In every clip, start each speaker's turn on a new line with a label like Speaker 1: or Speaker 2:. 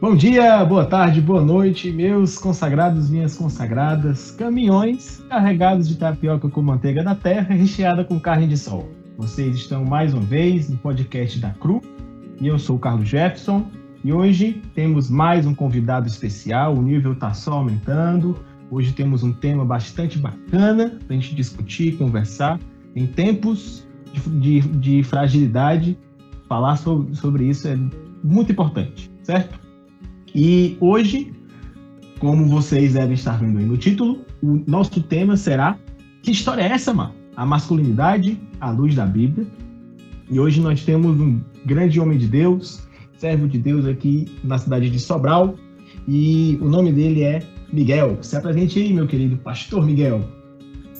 Speaker 1: Bom dia, boa tarde, boa noite, meus consagrados, minhas consagradas, caminhões carregados de tapioca com manteiga da terra recheada com carne de sol. Vocês estão mais uma vez no podcast da CRU e eu sou o Carlos Jefferson e hoje temos mais um convidado especial, o nível está só aumentando. Hoje temos um tema bastante bacana para a gente discutir, conversar. Em tempos de, de, de fragilidade, falar sobre, sobre isso é muito importante, certo? E hoje, como vocês devem estar vendo aí no título, o nosso tema será Que história é essa, mano? A masculinidade à luz da Bíblia. E hoje nós temos um grande homem de Deus, servo de Deus aqui na cidade de Sobral, e o nome dele é Miguel. Se apresente aí, meu querido pastor Miguel.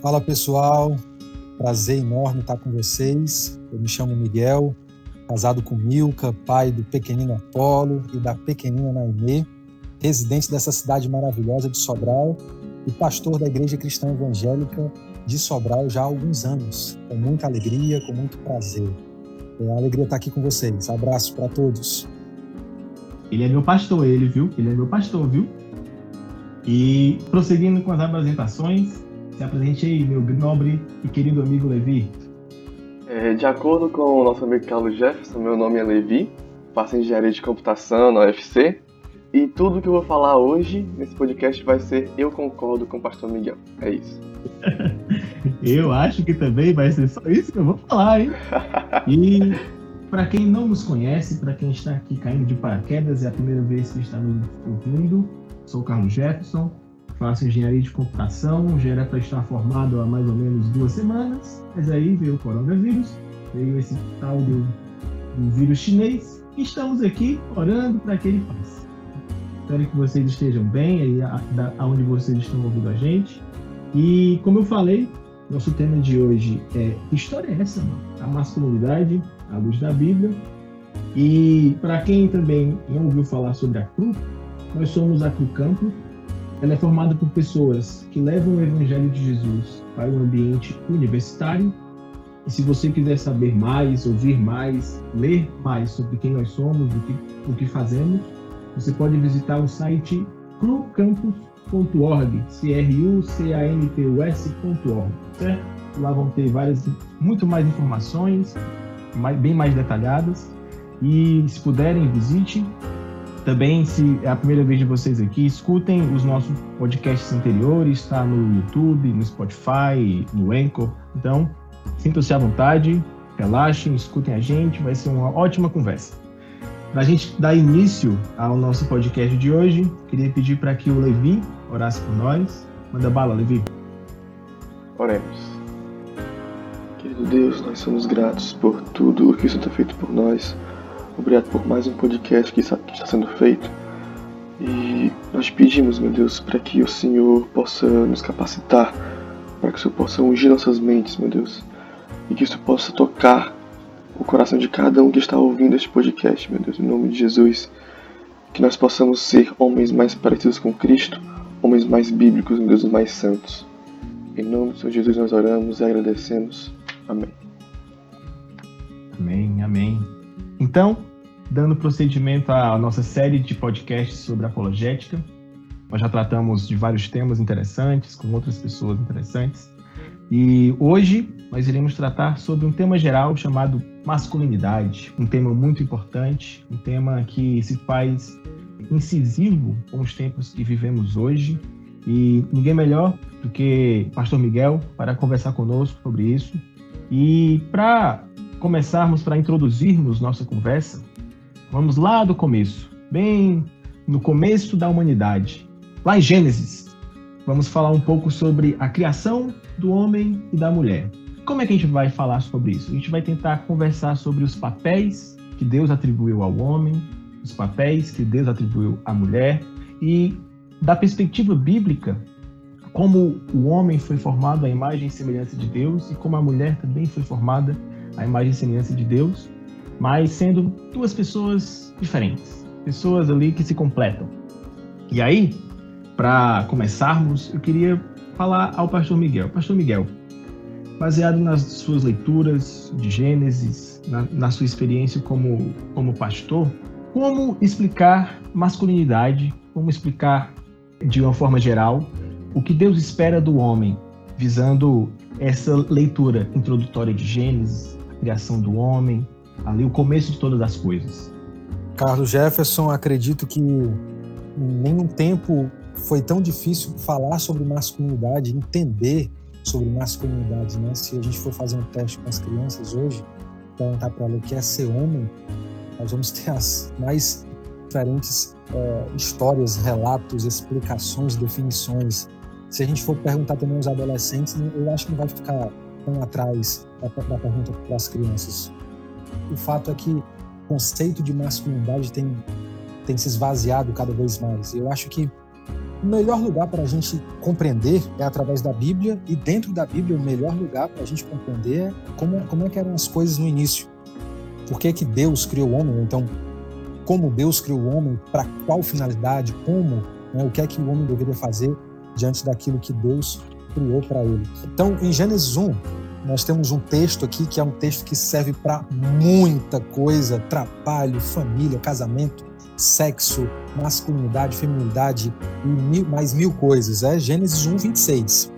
Speaker 2: Fala pessoal, prazer enorme estar com vocês. Eu me chamo Miguel, casado com Milka, pai do pequenino Apolo e da pequenina Naimê, residente dessa cidade maravilhosa de Sobral e pastor da Igreja Cristã Evangélica de Sobral já há alguns anos, com muita alegria, com muito prazer. É uma alegria estar aqui com vocês. Abraço para todos.
Speaker 1: Ele é meu pastor, ele, viu? Ele é meu pastor, viu? E prosseguindo com as apresentações, se apresente aí, meu nobre e querido amigo Levi.
Speaker 3: É, de acordo com o nosso amigo Carlos Jefferson, meu nome é Levi, faço engenharia de computação na UFC. E tudo que eu vou falar hoje nesse podcast vai ser Eu concordo com o pastor Miguel. É isso.
Speaker 1: eu acho que também vai ser só isso que eu vou falar, hein? E para quem não nos conhece, para quem está aqui caindo de paraquedas, é a primeira vez que está nos ouvindo, sou o Carlos Jefferson, faço engenharia de computação, já era para estar formado há mais ou menos duas semanas, mas aí veio o coronavírus, veio esse tal do, do vírus chinês, e estamos aqui orando para que ele passe. Espero que vocês estejam bem aí aonde vocês estão ouvindo a gente. E como eu falei, nosso tema de hoje é história é essa, mano? A masculinidade à luz da Bíblia. E para quem também não ouviu falar sobre a CRU, nós somos a CRU Campo, ela é formada por pessoas que levam o Evangelho de Jesus para o ambiente universitário. E se você quiser saber mais, ouvir mais, ler mais sobre quem nós somos, o que, o que fazemos, você pode visitar o site crucampus.org, C-R-U-C-A-M-P-U-S.org, certo? Lá vão ter várias, muito mais informações, mais, bem mais detalhadas. E se puderem, visite. Também, se é a primeira vez de vocês aqui, escutem os nossos podcasts anteriores, está no YouTube, no Spotify, no Anchor. Então, sintam-se à vontade, relaxem, escutem a gente, vai ser uma ótima conversa. Para a gente dar início ao nosso podcast de hoje, queria pedir para que o Levi orasse por nós. Manda bala, Levi.
Speaker 3: Oremos. Querido Deus, nós somos gratos por tudo o que o Senhor tem feito por nós Obrigado por mais um podcast que está, sendo feito. E nós pedimos, meu Deus, para que o Senhor possa nos capacitar, para que o Senhor possa ungir nossas mentes, meu Deus, e que isso possa tocar o coração de cada um que está ouvindo este podcast, meu Deus, em nome de Jesus. Que nós possamos ser homens mais parecidos com Cristo, homens mais bíblicos, meu Deus, mais santos. Em nome do Senhor Jesus nós oramos e agradecemos. Amém.
Speaker 1: Amém, amém. Então, dando procedimento à nossa série de podcasts sobre apologética, nós já tratamos de vários temas interessantes com outras pessoas interessantes. E hoje nós iremos tratar sobre um tema geral chamado masculinidade, um tema muito importante, um tema que se faz incisivo com os tempos que vivemos hoje. E ninguém melhor do que Pastor Miguel para conversar conosco sobre isso. E para começarmos, para introduzirmos nossa conversa, vamos lá do começo, bem no começo da humanidade, lá em Gênesis. Vamos falar um pouco sobre a criação do homem e da mulher. Como é que a gente vai falar sobre isso? A gente vai tentar conversar sobre os papéis que Deus atribuiu ao homem, os papéis que Deus atribuiu à mulher e da perspectiva bíblica, como o homem foi formado à imagem e semelhança de Deus e como a mulher também foi formada a imagem e semelhança de Deus, mas sendo duas pessoas diferentes, pessoas ali que se completam. E aí, para começarmos, eu queria falar ao pastor Miguel. Pastor Miguel, baseado nas suas leituras de Gênesis, na, na sua experiência como, como pastor, como explicar masculinidade, como explicar de uma forma geral o que Deus espera do homem, visando essa leitura introdutória de Gênesis, criação do homem, ali o começo de todas as coisas.
Speaker 2: Carlos Jefferson, acredito que em nenhum tempo foi tão difícil falar sobre masculinidade, entender sobre masculinidade, né? Se a gente for fazer um teste com as crianças hoje, perguntar para ela o que é ser homem, nós vamos ter as mais diferentes é, histórias, relatos, explicações, definições. Se a gente for perguntar também aos adolescentes, eu acho que não vai ficar atrás da, da pergunta para as crianças. O fato é que o conceito de masculinidade tem, tem se esvaziado cada vez mais. Eu acho que o melhor lugar para a gente compreender é através da Bíblia, e dentro da Bíblia, o melhor lugar para a gente compreender é como, como é que eram as coisas no início. Por que, que Deus criou o homem? Então, como Deus criou o homem, para qual finalidade, como, né, o que é que o homem deveria fazer diante daquilo que Deus criou para ele. Então, em Gênesis 1, nós temos um texto aqui que é um texto que serve para muita coisa: trabalho, família, casamento, sexo, masculinidade, feminilidade e mil, mais mil coisas. É Gênesis 1, 26.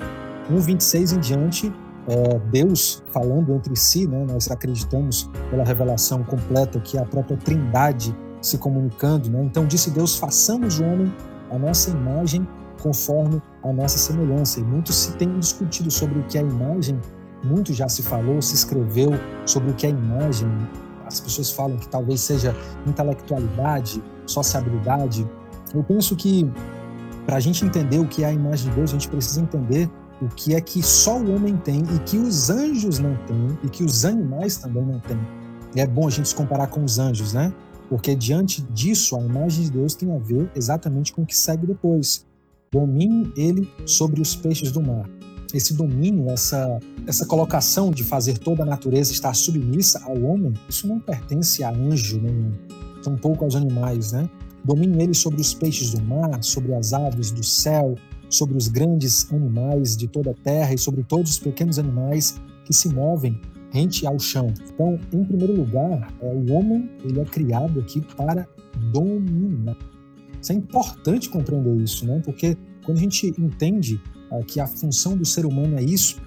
Speaker 2: 1, 26 em diante, é Deus falando entre si, né? nós acreditamos pela revelação completa que é a própria Trindade se comunicando. Né? Então, disse Deus: façamos o homem a nossa imagem conforme a nossa semelhança. E muito se tem discutido sobre o que é imagem, muito já se falou, se escreveu sobre o que é imagem. As pessoas falam que talvez seja intelectualidade, sociabilidade. Eu penso que para a gente entender o que é a imagem de Deus, a gente precisa entender o que é que só o homem tem e que os anjos não têm e que os animais também não têm. E é bom a gente se comparar com os anjos, né? Porque diante disso, a imagem de Deus tem a ver exatamente com o que segue depois. Domine ele sobre os peixes do mar. Esse domínio, essa, essa colocação de fazer toda a natureza estar submissa ao homem, isso não pertence a anjo nenhum, tampouco aos animais, né? Domine ele sobre os peixes do mar, sobre as aves do céu, sobre os grandes animais de toda a terra e sobre todos os pequenos animais que se movem rente ao chão. Então, em primeiro lugar, é, o homem ele é criado aqui para dominar. Isso é importante compreender isso, né? Porque quando a gente entende é, que a função do ser humano é isso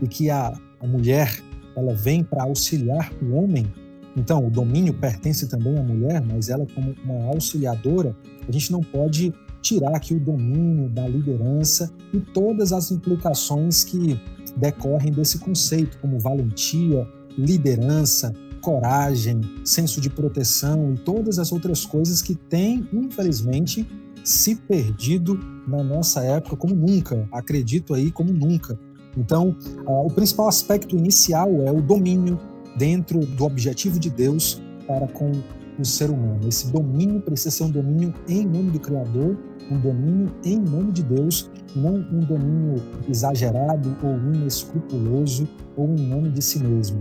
Speaker 2: e que a, a mulher ela vem para auxiliar o homem, então o domínio pertence também à mulher, mas ela como uma auxiliadora, a gente não pode tirar aqui o domínio da liderança e todas as implicações que decorrem desse conceito, como valentia, liderança, coragem, senso de proteção e todas as outras coisas que têm, infelizmente, se perdido na nossa época como nunca. Acredito aí como nunca. Então, uh, o principal aspecto inicial é o domínio dentro do objetivo de Deus para com o ser humano. Esse domínio precisa ser um domínio em nome do Criador, um domínio em nome de Deus, não um domínio exagerado ou inescrupuloso ou em nome de si mesmo.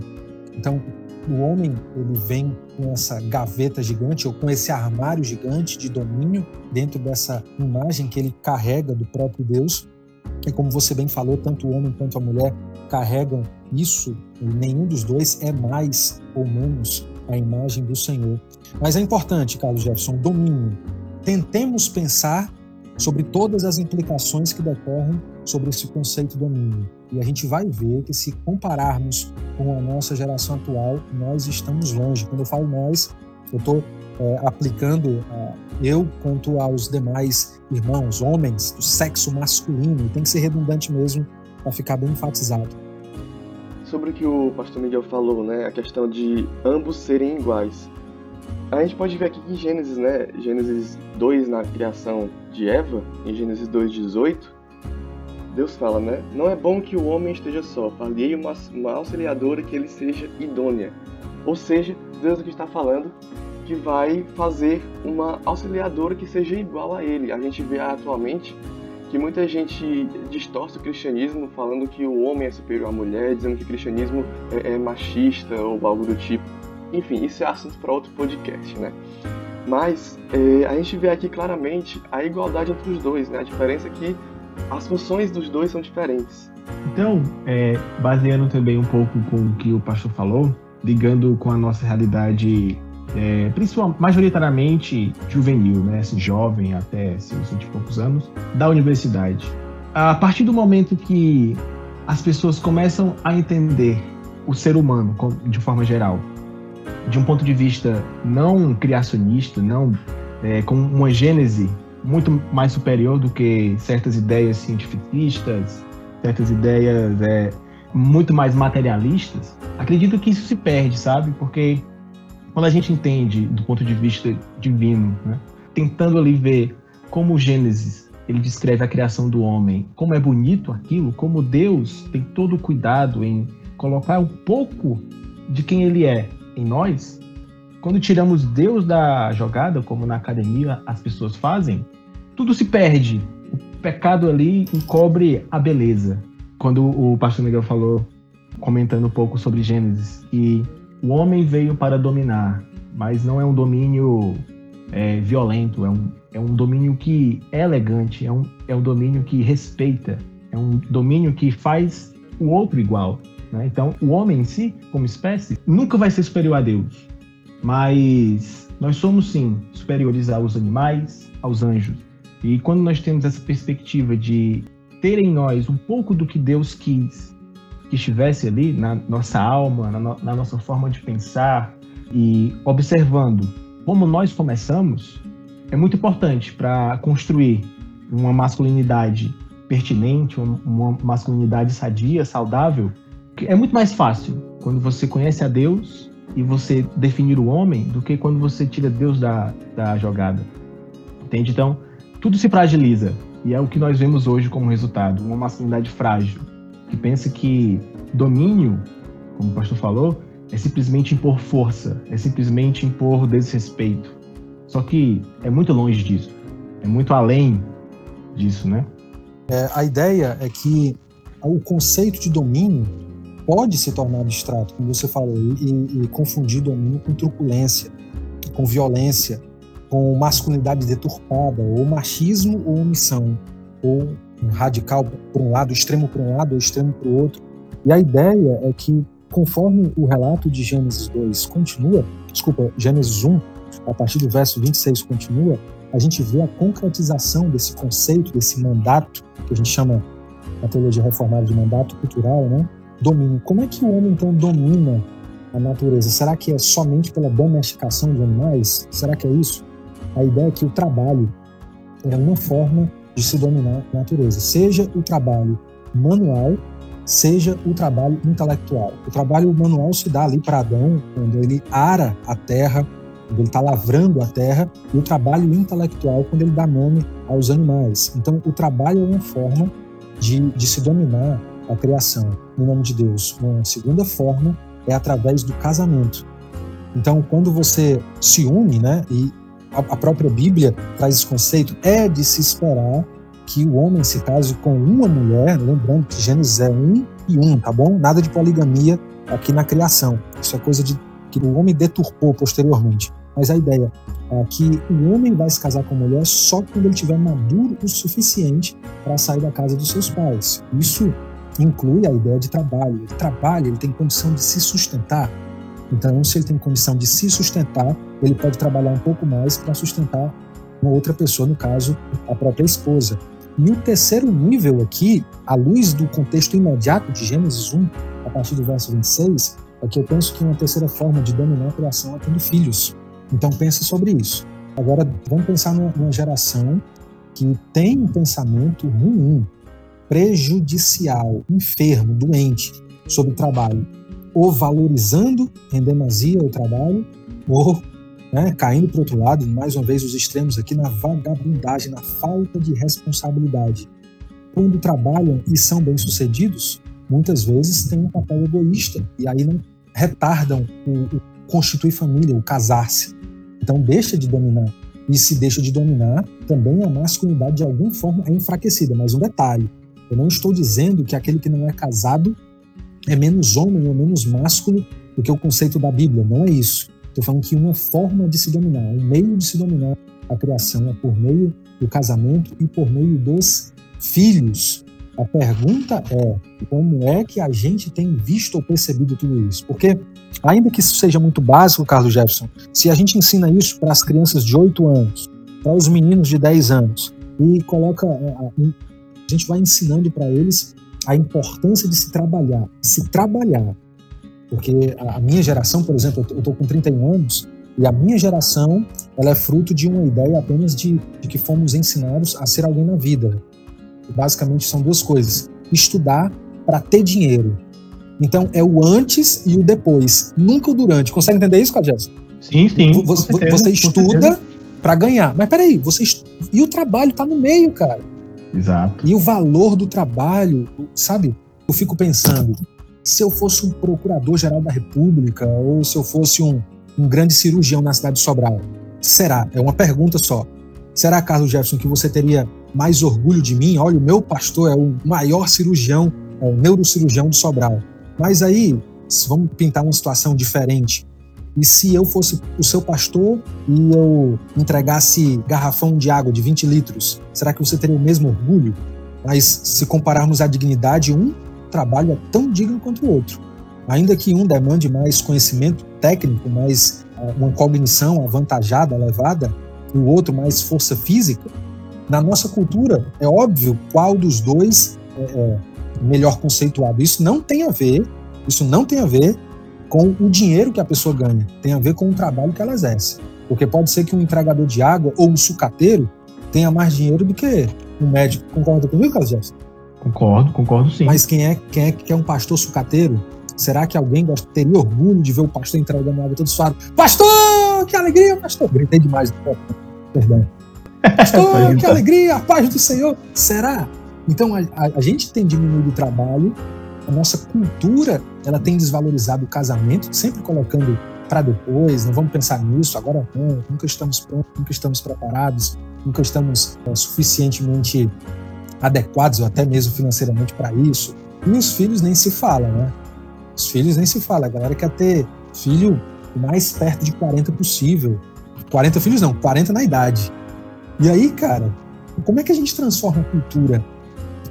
Speaker 2: Então, o homem ele vem com essa gaveta gigante ou com esse armário gigante de domínio dentro dessa imagem que ele carrega do próprio Deus. E como você bem falou, tanto o homem quanto a mulher carregam isso, e nenhum dos dois é mais ou menos a imagem do Senhor. Mas é importante, Carlos Jefferson, domínio. Tentemos pensar sobre todas as implicações que decorrem sobre esse conceito domínio. E a gente vai ver que se compararmos com a nossa geração atual, nós estamos longe. Quando eu falo nós, eu estou é, aplicando é, eu quanto aos demais irmãos, homens do sexo masculino. Tem que ser redundante mesmo para ficar bem enfatizado.
Speaker 3: Sobre o que o pastor Miguel falou, né, a questão de ambos serem iguais. A gente pode ver aqui em Gênesis, né, Gênesis 2 na criação de Eva, em Gênesis 2:18, Deus fala, né? Não é bom que o homem esteja só, falei uma, uma auxiliadora que ele seja idônea. Ou seja, Deus aqui está falando que vai fazer uma auxiliadora que seja igual a ele. A gente vê atualmente que muita gente distorce o cristianismo falando que o homem é superior à mulher, dizendo que o cristianismo é, é machista ou algo do tipo. Enfim, isso é assunto para outro podcast, né? Mas é, a gente vê aqui claramente a igualdade entre os dois, né? A diferença é que as funções dos dois são diferentes.
Speaker 1: Então, é, baseando também um pouco com o que o pastor falou, ligando com a nossa realidade é, principalmente, majoritariamente juvenil, né, assim, jovem até seus 20 e poucos anos, da universidade. A partir do momento que as pessoas começam a entender o ser humano de forma geral, de um ponto de vista não criacionista, não é, com uma gênese muito mais superior do que certas ideias cientificistas, certas ideias é, muito mais materialistas, acredito que isso se perde, sabe? Porque quando a gente entende do ponto de vista divino, né, tentando ali ver como o Gênesis ele descreve a criação do homem, como é bonito aquilo, como Deus tem todo o cuidado em colocar um pouco de quem ele é em nós. Quando tiramos Deus da jogada, como na academia as pessoas fazem, tudo se perde. O pecado ali encobre a beleza. Quando o pastor Miguel falou, comentando um pouco sobre Gênesis, que o homem veio para dominar, mas não é um domínio é, violento, é um, é um domínio que é elegante, é um, é um domínio que respeita, é um domínio que faz o outro igual. Né? Então, o homem em si, como espécie, nunca vai ser superior a Deus, mas nós somos sim superiores aos animais, aos anjos. E quando nós temos essa perspectiva de ter em nós um pouco do que Deus quis que estivesse ali na nossa alma, na, no, na nossa forma de pensar e observando como nós começamos, é muito importante para construir uma masculinidade pertinente, uma masculinidade sadia, saudável. É muito mais fácil quando você conhece a Deus e você definir o homem do que quando você tira Deus da, da jogada. Entende? Então, tudo se fragiliza. E é o que nós vemos hoje como resultado: uma masculinidade frágil que pensa que domínio, como o pastor falou, é simplesmente impor força, é simplesmente impor desrespeito. Só que é muito longe disso, é muito além disso, né?
Speaker 2: É, a ideia é que o conceito de domínio pode se tornar abstrato, como você falou, e, e confundir domínio com truculência, com violência, com masculinidade deturpada, ou machismo ou omissão, ou um radical para um lado, extremo para um lado, ou extremo para o outro. E a ideia é que, conforme o relato de Gênesis 2 continua, desculpa, Gênesis 1, a partir do verso 26 continua, a gente vê a concretização desse conceito, desse mandato, que a gente chama na teologia reformada de mandato cultural, né? Domínio. Como é que o homem, então, domina a natureza? Será que é somente pela domesticação de animais? Será que é isso? A ideia é que o trabalho é uma forma de se dominar a natureza, seja o trabalho manual, seja o trabalho intelectual. O trabalho manual se dá ali para Adão, quando ele ara a terra, quando ele está lavrando a terra, e o trabalho intelectual, quando ele dá nome aos animais. Então, o trabalho é uma forma de, de se dominar a criação, em nome de Deus. Uma segunda forma é através do casamento. Então, quando você se une, né, e a própria Bíblia traz esse conceito, é de se esperar que o homem se case com uma mulher, lembrando que Gênesis é um e um, tá bom? Nada de poligamia aqui na criação. Isso é coisa de que o homem deturpou posteriormente. Mas a ideia é que o homem vai se casar com a mulher só quando ele tiver maduro o suficiente para sair da casa dos seus pais. Isso inclui a ideia de trabalho. Ele trabalha, ele tem condição de se sustentar. Então, se ele tem condição de se sustentar, ele pode trabalhar um pouco mais para sustentar uma outra pessoa, no caso, a própria esposa. E o terceiro nível aqui, à luz do contexto imediato de Gênesis 1, a partir do verso 26, é que eu penso que uma terceira forma de dominar a criação é tendo filhos. Então pensa sobre isso. Agora vamos pensar numa geração que tem um pensamento ruim, prejudicial, enfermo, doente sobre o trabalho, ou valorizando em demasia o trabalho, ou né, caindo para outro lado, mais uma vez os extremos aqui, na vagabundagem, na falta de responsabilidade. Quando trabalham e são bem-sucedidos, muitas vezes têm um papel egoísta e aí não retardam o, o constituir família, o casar-se. Então deixa de dominar. E se deixa de dominar, também a masculinidade de alguma forma é enfraquecida. Mas um detalhe, eu não estou dizendo que aquele que não é casado é menos homem ou menos másculo do que o conceito da Bíblia. Não é isso. Estou falando que uma forma de se dominar, um meio de se dominar a criação é por meio do casamento e por meio dos filhos. A pergunta é como é que a gente tem visto ou percebido tudo isso? Porque Ainda que isso seja muito básico, Carlos Jefferson, se a gente ensina isso para as crianças de 8 anos, para os meninos de 10 anos, e coloca. A, gente vai ensinando para eles a importância de se trabalhar. Se trabalhar. Porque a minha geração, por exemplo, eu estou com 31 anos, e a minha geração ela é fruto de uma ideia apenas de, de que fomos ensinados a ser alguém na vida. Basicamente são duas coisas: estudar para ter dinheiro. Então é o antes e o depois, nunca o durante. Consegue entender isso, Cadilson?
Speaker 1: Sim, sim.
Speaker 2: Você, você estuda para ganhar. Mas peraí, você est... e o trabalho está no meio, cara.
Speaker 1: Exato.
Speaker 2: E o valor do trabalho, sabe? Eu fico pensando, se eu fosse um procurador-geral da República ou se eu fosse um, um grande cirurgião na cidade de Sobral, será? É uma pergunta só. Será, Carlos Jefferson, que você teria mais orgulho de mim? Olha, o meu pastor é o maior cirurgião, é o neurocirurgião de Sobral. Mas aí, vamos pintar uma situação diferente. E se eu fosse o seu pastor e eu entregasse garrafão de água de 20 litros, será que você teria o mesmo orgulho? Mas se compararmos a dignidade, um trabalho é tão digno quanto o outro. Ainda que um demande mais conhecimento técnico, mais eh, uma cognição avantajada, elevada, e o outro mais força física, na nossa cultura é óbvio qual dos dois é, é melhor conceituado. Isso não tem a ver, isso não tem a ver com o dinheiro que a pessoa ganha, tem a ver com o trabalho que ela exerce. Porque pode ser que um entregador de água ou um sucateiro tenha mais dinheiro do que um médico. Concorda comigo, Carlos Jefferson?
Speaker 1: Concordo, concordo sim.
Speaker 2: Mas quem é, quem é que é um pastor sucateiro? Será que alguém teria orgulho de ver o pastor entregando água todos falam, pastor, que alegria, pastor. Gritei demais, perdão. Pastor, que alegria, a paz do Senhor. Será? Então a, a, a gente tem diminuído o trabalho a nossa cultura ela tem desvalorizado o casamento, sempre colocando para depois, não vamos pensar nisso, agora não, nunca estamos prontos, nunca estamos preparados, nunca estamos é, suficientemente adequados, ou até mesmo financeiramente para isso. E os filhos nem se fala, né? Os filhos nem se fala, a galera quer ter filho o mais perto de 40 possível. 40 filhos não, 40 na idade. E aí, cara, como é que a gente transforma a cultura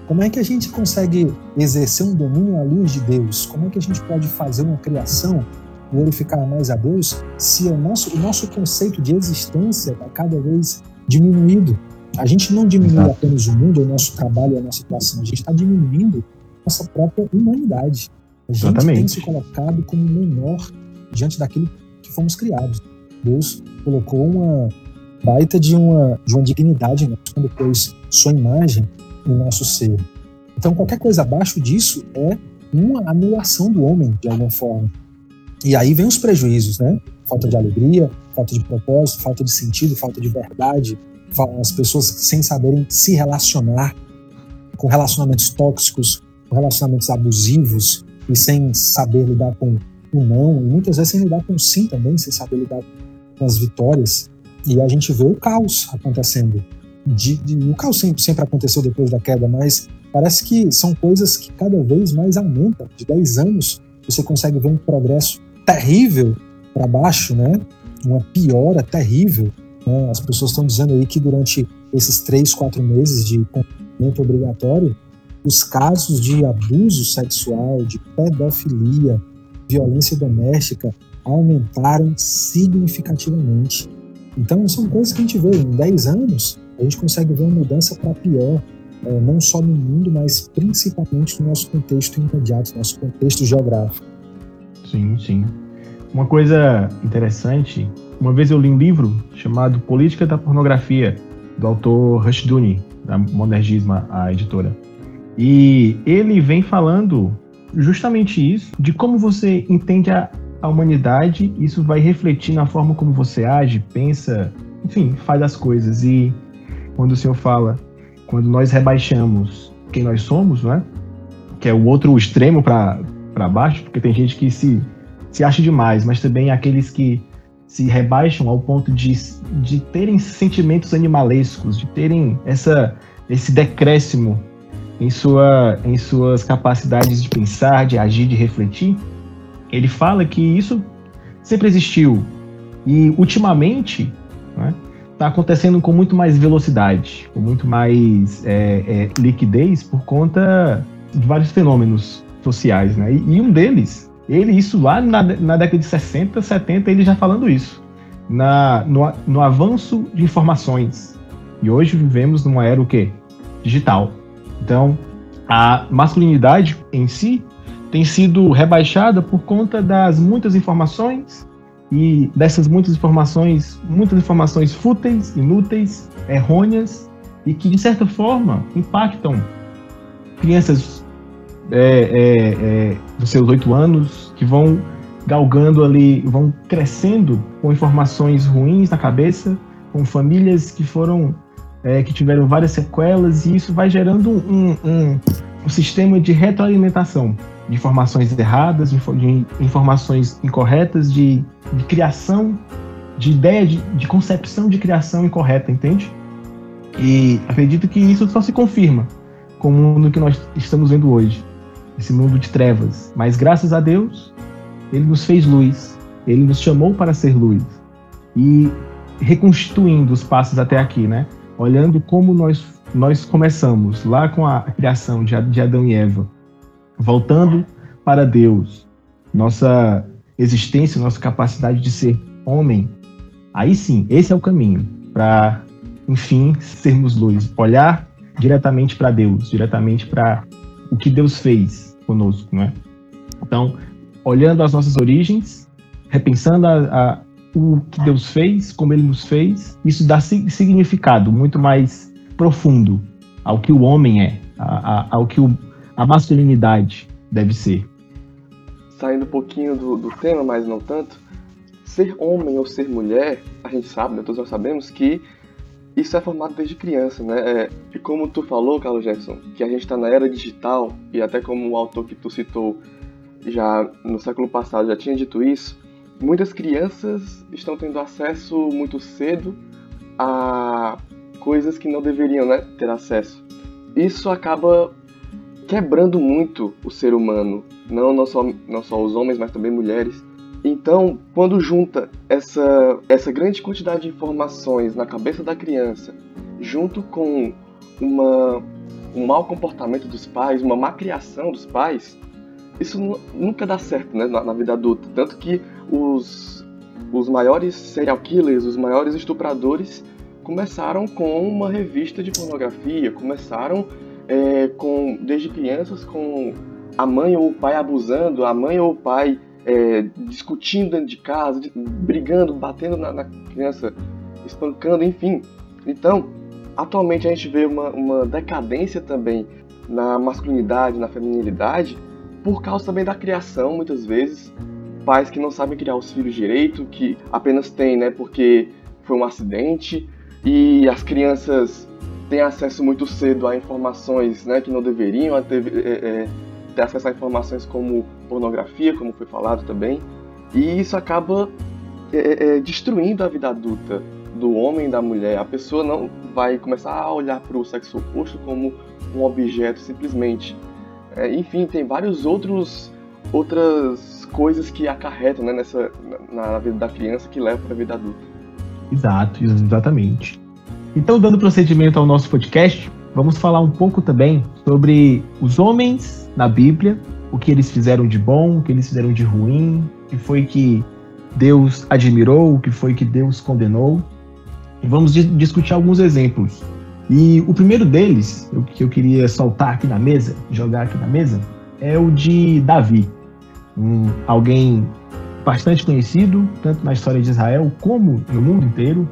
Speaker 2: como é que a gente consegue exercer um domínio à luz de Deus? Como é que a gente pode fazer uma criação glorificar mais a Deus se o nosso, o nosso conceito de existência está cada vez diminuído? A gente não diminui Exato. apenas o mundo, o nosso trabalho, a nossa situação, a gente está diminuindo nossa própria humanidade. A gente Exatamente. tem se colocado como menor diante daquilo que fomos criados. Deus colocou uma baita de uma, de uma dignidade né? quando pôs sua imagem no nosso ser. Então, qualquer coisa abaixo disso é uma anulação do homem, de alguma forma. E aí vem os prejuízos, né? Falta de alegria, falta de propósito, falta de sentido, falta de verdade, as pessoas sem saberem se relacionar com relacionamentos tóxicos, com relacionamentos abusivos e sem saber lidar com o não, e muitas vezes sem lidar com o sim também, sem saber lidar com as vitórias. E a gente vê o caos acontecendo de, de, o caos sempre, sempre aconteceu depois da queda, mas parece que são coisas que cada vez mais aumentam. De 10 anos, você consegue ver um progresso terrível para baixo, né? Uma piora terrível. Né? As pessoas estão dizendo aí que durante esses 3, 4 meses de confinamento obrigatório, os casos de abuso sexual, de pedofilia, violência doméstica aumentaram significativamente. Então, são coisas que a gente vê em 10 anos, a gente consegue ver uma mudança para pior, é, não só no mundo, mas principalmente no nosso contexto imediato, nosso contexto geográfico.
Speaker 1: Sim, sim. Uma coisa interessante, uma vez eu li um livro chamado Política da Pornografia, do autor Rushduni, da Monergisma, a editora. E ele vem falando justamente isso, de como você entende a, a humanidade, isso vai refletir na forma como você age, pensa, enfim, faz as coisas. E quando o Senhor fala, quando nós rebaixamos quem nós somos, né? que é o outro extremo para baixo, porque tem gente que se, se acha demais, mas também aqueles que se rebaixam ao ponto de, de terem sentimentos animalescos, de terem essa, esse decréscimo em, sua, em suas capacidades de pensar, de agir, de refletir. Ele fala que isso sempre existiu. E ultimamente, está acontecendo com muito mais velocidade, com muito mais é, é, liquidez por conta de vários fenômenos sociais, né? E, e, um deles Ele, isso lá na, na década de 60, 70, ele já falando isso. Na, no, no avanço de informações. E hoje vivemos numa era o quê? Digital. Então, a masculinidade em si tem sido rebaixada por conta das muitas informações e dessas muitas informações, muitas informações fúteis, inúteis, errôneas e que de certa forma impactam crianças é, é, é, dos seus oito anos que vão galgando ali, vão crescendo com informações ruins na cabeça, com famílias que foram é, que tiveram várias sequelas e isso vai gerando um, um, um sistema de retroalimentação de informações erradas, de, informações incorretas, de, de criação, de ideia de, de, concepção de criação incorreta, entende? E acredito que isso só se confirma com o mundo que nós estamos vendo hoje, esse mundo de trevas. Mas graças a Deus, Ele nos fez luz, Ele nos chamou para ser luz. E reconstituindo os passos até aqui, né? Olhando como nós nós começamos lá com a criação de Adão e Eva, voltando para Deus, nossa existência, nossa capacidade de ser homem, aí sim, esse é o caminho para, enfim, sermos luz, olhar diretamente para Deus, diretamente para o que Deus fez conosco, não é? Então, olhando as nossas origens, repensando a, a, o que Deus fez, como Ele nos fez, isso dá significado muito mais profundo ao que o homem é, a, ao que o, a masculinidade deve ser.
Speaker 3: Saindo um pouquinho do, do tema, mas não tanto, ser homem ou ser mulher, a gente sabe, né, todos nós sabemos que isso é formado desde criança, né? É, e como tu falou, Carlos Jefferson, que a gente está na era digital, e até como o autor que tu citou já no século passado já tinha dito isso, muitas crianças estão tendo acesso muito cedo a coisas que não deveriam né, ter acesso. Isso acaba quebrando muito o ser humano, não, não, só, não só os homens, mas também mulheres. Então, quando junta essa, essa grande quantidade de informações na cabeça da criança, junto com uma, um mau comportamento dos pais, uma má criação dos pais, isso nunca dá certo né, na, na vida adulta. Tanto que os, os maiores serial killers, os maiores estupradores, começaram com uma revista de pornografia, começaram é, com desde crianças com a mãe ou o pai abusando, a mãe ou o pai é, discutindo dentro de casa, brigando, batendo na, na, criança, espancando, enfim. Então, atualmente a gente vê uma, uma decadência também na masculinidade, na feminilidade, por causa também da criação, muitas vezes. Pais que não sabem criar os filhos direito, que apenas têm, né, porque foi um acidente, e as crianças têm acesso muito cedo a informações né, que não deveriam ter, é, é, ter acesso a informações como pornografia, como foi falado também, e isso acaba é, é, destruindo a vida adulta do homem e da mulher. A pessoa não vai começar a olhar para o sexo oposto como um objeto simplesmente. É, enfim, tem vários outros outras coisas que acarretam né, nessa, na, na vida da criança que levam para a vida adulta.
Speaker 1: Exato, exatamente. Então, dando procedimento ao nosso podcast, vamos falar um pouco também sobre os homens na Bíblia, o que eles fizeram de bom, o que eles fizeram de ruim, o que foi que Deus admirou, o que foi que Deus condenou. E vamos discutir alguns exemplos. E o primeiro deles, o que eu queria soltar aqui na mesa, jogar aqui na mesa, é o de Davi, um, alguém bastante conhecido, tanto na história de Israel como no mundo inteiro.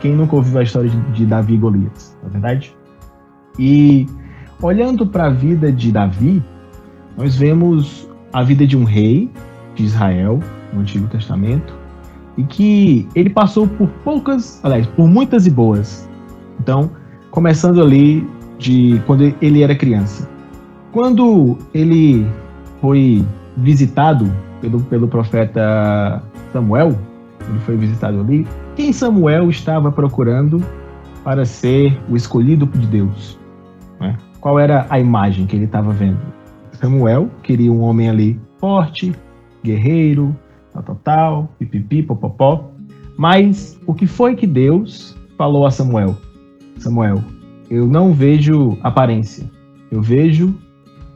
Speaker 1: Quem nunca ouviu a história de, de Davi e Golias, na é verdade? E olhando para a vida de Davi, nós vemos a vida de um rei de Israel no Antigo Testamento e que ele passou por poucas, aliás, por muitas e boas. Então, começando ali de quando ele era criança. Quando ele foi visitado pelo, pelo profeta Samuel, ele foi visitado ali, quem Samuel estava procurando para ser o escolhido de Deus? Né? Qual era a imagem que ele estava vendo? Samuel queria um homem ali forte, guerreiro, tal, tal, tal, pipipi, popopó. Mas o que foi que Deus falou a Samuel? Samuel, eu não vejo aparência, eu vejo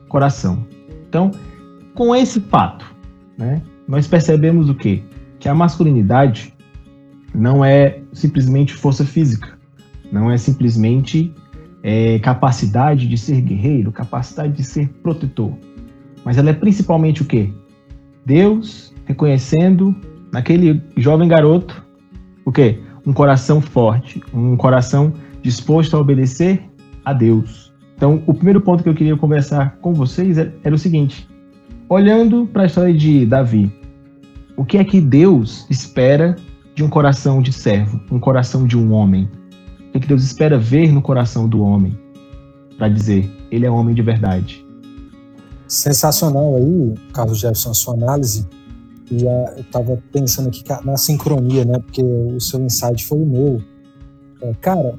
Speaker 1: coração. Então, com esse fato, né, nós percebemos o quê? Que a masculinidade não é simplesmente força física, não é simplesmente é, capacidade de ser guerreiro, capacidade de ser protetor, mas ela é principalmente o quê? Deus reconhecendo naquele jovem garoto o quê? Um coração forte, um coração disposto a obedecer a Deus. Então, o primeiro ponto que eu queria conversar com vocês é, era o seguinte: olhando para a história de Davi, o que é que Deus espera de um coração de servo, um coração de um homem? O que, é Deus espera ver no coração do homem para dizer ele é homem de verdade?
Speaker 2: Sensacional aí, Carlos Jefferson, a sua análise. E a, eu estava pensando aqui na sincronia, né? Porque o seu insight foi o meu. É, cara,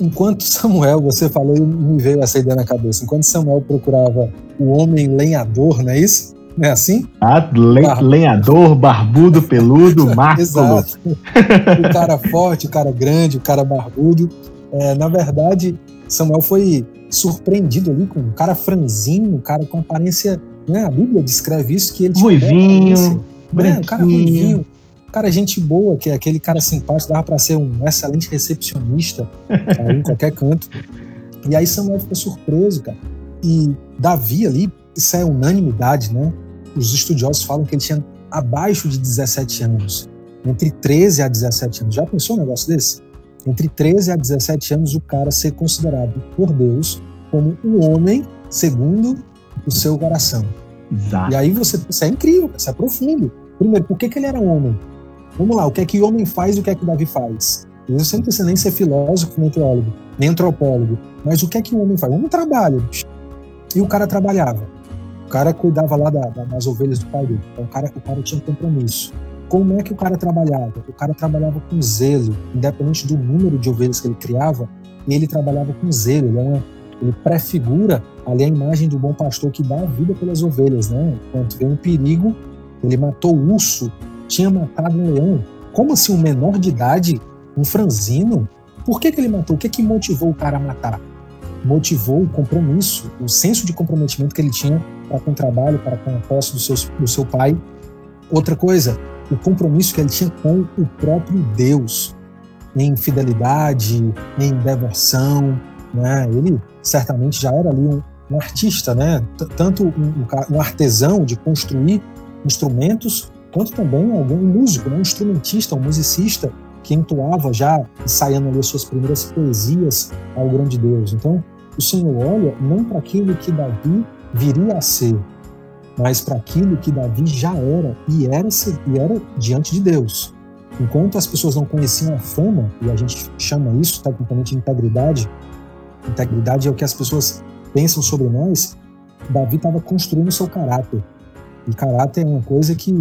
Speaker 2: enquanto Samuel, você falou e me veio essa ideia na cabeça, enquanto Samuel procurava o homem lenhador, não é isso? Não é assim?
Speaker 1: Ah, le lenhador, barbudo, peludo. Exato.
Speaker 2: o cara forte, o cara grande, o cara barbudo. É, na verdade, Samuel foi surpreendido ali com um cara franzinho, um cara com aparência. Né? A Bíblia descreve isso, que ele
Speaker 1: tinha. Ruivinho, né?
Speaker 2: Um cara ruivinho cara, gente boa, que é aquele cara simpático, dava para ser um excelente recepcionista em qualquer canto. E aí Samuel ficou surpreso, cara. E Davi ali, isso é unanimidade, né? Os estudiosos falam que ele tinha abaixo de 17 anos, entre 13 a 17 anos. Já pensou um negócio desse? Entre 13 a 17 anos, o cara ser considerado por Deus como um homem segundo o seu coração. Exato. E aí você, isso é incrível, isso é profundo. Primeiro, por que, que ele era um homem? Vamos lá, o que é que o homem faz e o que é que Davi faz? Eu sempre precisa nem ser filósofo, nem teólogo, nem antropólogo. Mas o que é que o homem faz? O homem trabalha. E o cara trabalhava. Cara cuidava lá da, da, das ovelhas do pai dele. Então o cara, o cara tinha compromisso. Como é que o cara trabalhava? O cara trabalhava com zelo, independente do número de ovelhas que ele criava, ele trabalhava com zelo. Ele, é uma, ele prefigura ali a imagem do bom pastor que dá a vida pelas ovelhas, né? Quando vem um perigo, ele matou o urso tinha matado um leão. Como assim um menor de idade, um franzino? Por que, que ele matou? O que, que motivou o cara a matar? Motivou o compromisso, o senso de comprometimento que ele tinha para com o trabalho, para com a posse do seu, do seu pai. Outra coisa, o compromisso que ele tinha com o próprio Deus, em fidelidade, em devoção. Né? Ele certamente já era ali um, um artista, né? tanto um, um artesão de construir instrumentos, quanto também alguém, um músico, né? um instrumentista, um musicista que entoava já, ensaiando ali as suas primeiras poesias ao grande Deus. Então, o Senhor olha não para aquilo que Davi viria a ser, mas para aquilo que Davi já era e era, e era diante de Deus. Enquanto as pessoas não conheciam a fama, e a gente chama isso tecnicamente de integridade, integridade é o que as pessoas pensam sobre nós, Davi estava construindo seu caráter. E caráter é uma coisa que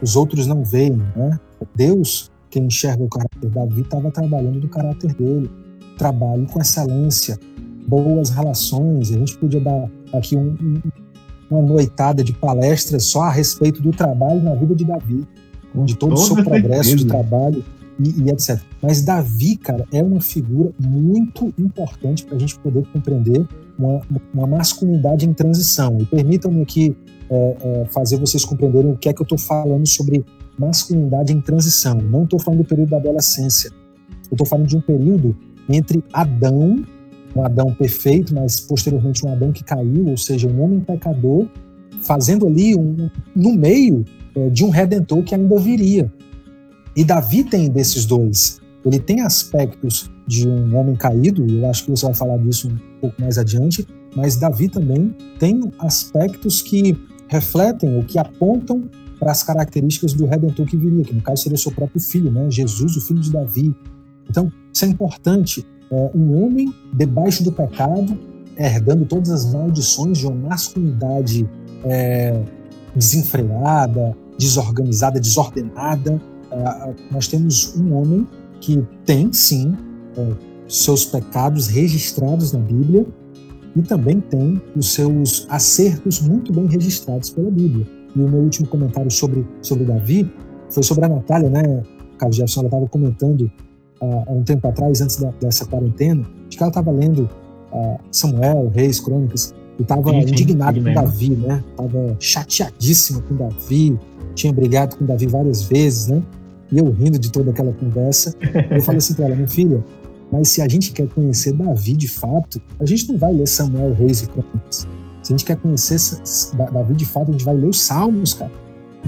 Speaker 2: os outros não veem, né? Deus quem enxerga o caráter. Davi estava trabalhando do caráter dele, trabalho com excelência, boas relações. A gente podia dar aqui um, um, uma noitada de palestras só a respeito do trabalho na vida de Davi, de todo o seu progresso de trabalho e, e, etc. Mas Davi, cara, é uma figura muito importante para a gente poder compreender uma, uma masculinidade em transição. E permitam-me aqui é, é, fazer vocês compreenderem o que é que eu estou falando sobre masculinidade em transição. Não estou falando do período da adolescência. Eu estou falando de um período entre Adão, um Adão perfeito, mas posteriormente um Adão que caiu, ou seja, um homem pecador, fazendo ali um, no meio é, de um redentor que ainda viria. E Davi tem desses dois. Ele tem aspectos de um homem caído, eu acho que você vai falar disso um pouco mais adiante, mas Davi também tem aspectos que refletem ou que apontam para as características do Redentor que viria, que no caso seria o seu próprio filho, né? Jesus, o filho de Davi. Então, isso é importante. É, um homem debaixo do pecado, herdando todas as maldições de uma masculinidade é, desenfreada, desorganizada, desordenada. É, nós temos um homem que tem, sim, é, seus pecados registrados na Bíblia, e também tem os seus acertos muito bem registrados pela Bíblia. E o meu último comentário sobre, sobre Davi foi sobre a Natália, né? Carlos Jefferson, ela estava comentando há um tempo atrás, antes da, dessa quarentena, de que ela estava lendo uh, Samuel, Reis, Crônicas, estava indignado com Davi, né? Estava chateadíssimo com Davi, tinha brigado com Davi várias vezes, né? E eu rindo de toda aquela conversa, eu falei assim para ela, minha filha, mas se a gente quer conhecer Davi de fato, a gente não vai ler Samuel, Reis e Crônicas. Se a gente quer conhecer Davi de fato, a gente vai ler os Salmos, cara.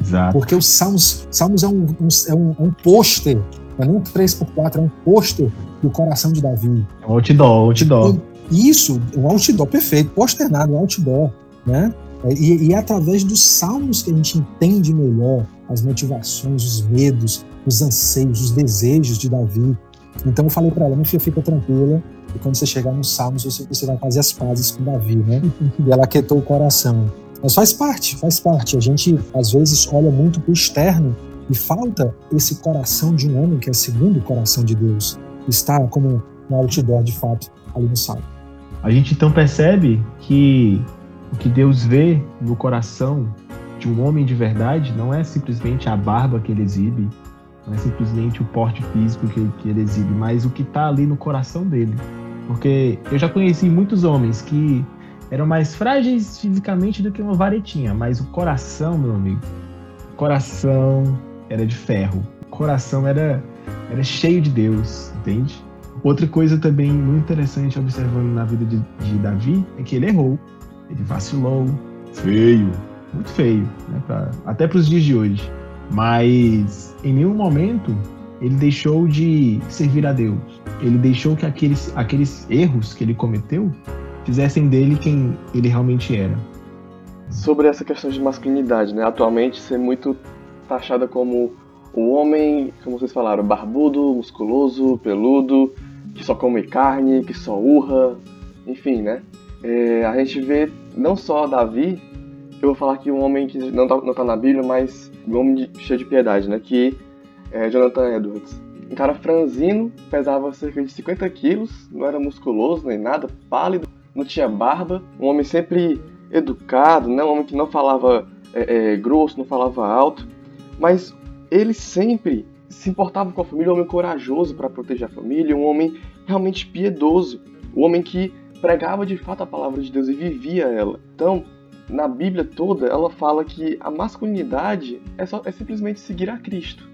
Speaker 1: Exato.
Speaker 2: Porque os Salmos, Salmos é um, um é um, é um pôster, é um 3x4, é um pôster do coração de Davi.
Speaker 1: É um outdoor, outdoor.
Speaker 2: Isso, um outdoor, perfeito, posternado, um outdoor, né? E, e é através dos salmos que a gente entende melhor as motivações, os medos, os anseios, os desejos de Davi. Então eu falei para ela, minha filha, fica tranquila, e quando você chegar nos salmos, você, você vai fazer as pazes com Davi, né? e ela aquietou o coração. Mas faz parte, faz parte. A gente, às vezes, olha muito para o externo e falta esse coração de um homem que é segundo o coração de Deus. Está como no outdoor, de fato, ali no salmo.
Speaker 1: A gente então percebe que o que Deus vê no coração de um homem de verdade não é simplesmente a barba que ele exibe, não é simplesmente o porte físico que, que ele exibe, mas o que está ali no coração dele. Porque eu já conheci muitos homens que eram mais frágeis fisicamente do que uma varetinha, mas o coração, meu amigo, o coração era de ferro, o coração era, era cheio de Deus, entende? Outra coisa também muito interessante observando na vida de, de Davi é que ele errou, ele vacilou, feio, muito feio, né, pra, até para os dias de hoje. Mas em nenhum momento ele deixou de servir a Deus. Ele deixou que aqueles, aqueles erros que ele cometeu fizessem dele quem ele realmente era.
Speaker 3: Sobre essa questão de masculinidade, né? Atualmente ser muito taxada como o homem, como vocês falaram, barbudo, musculoso, peludo, que só come carne, que só urra, enfim, né? É, a gente vê não só Davi, eu vou falar aqui um homem que não tá, não tá na Bíblia, mas um homem de, cheio de piedade, né? Que é Jonathan Edwards. Um cara franzino, pesava cerca de 50 quilos, não era musculoso nem nada, pálido, não tinha barba, um homem sempre educado, né? um homem que não falava é, é, grosso, não falava alto, mas ele sempre se importava com a família, um homem corajoso para proteger a família, um homem realmente piedoso, um homem que pregava de fato a palavra de Deus e vivia ela. Então, na Bíblia toda, ela fala que a masculinidade é, só, é simplesmente seguir a Cristo.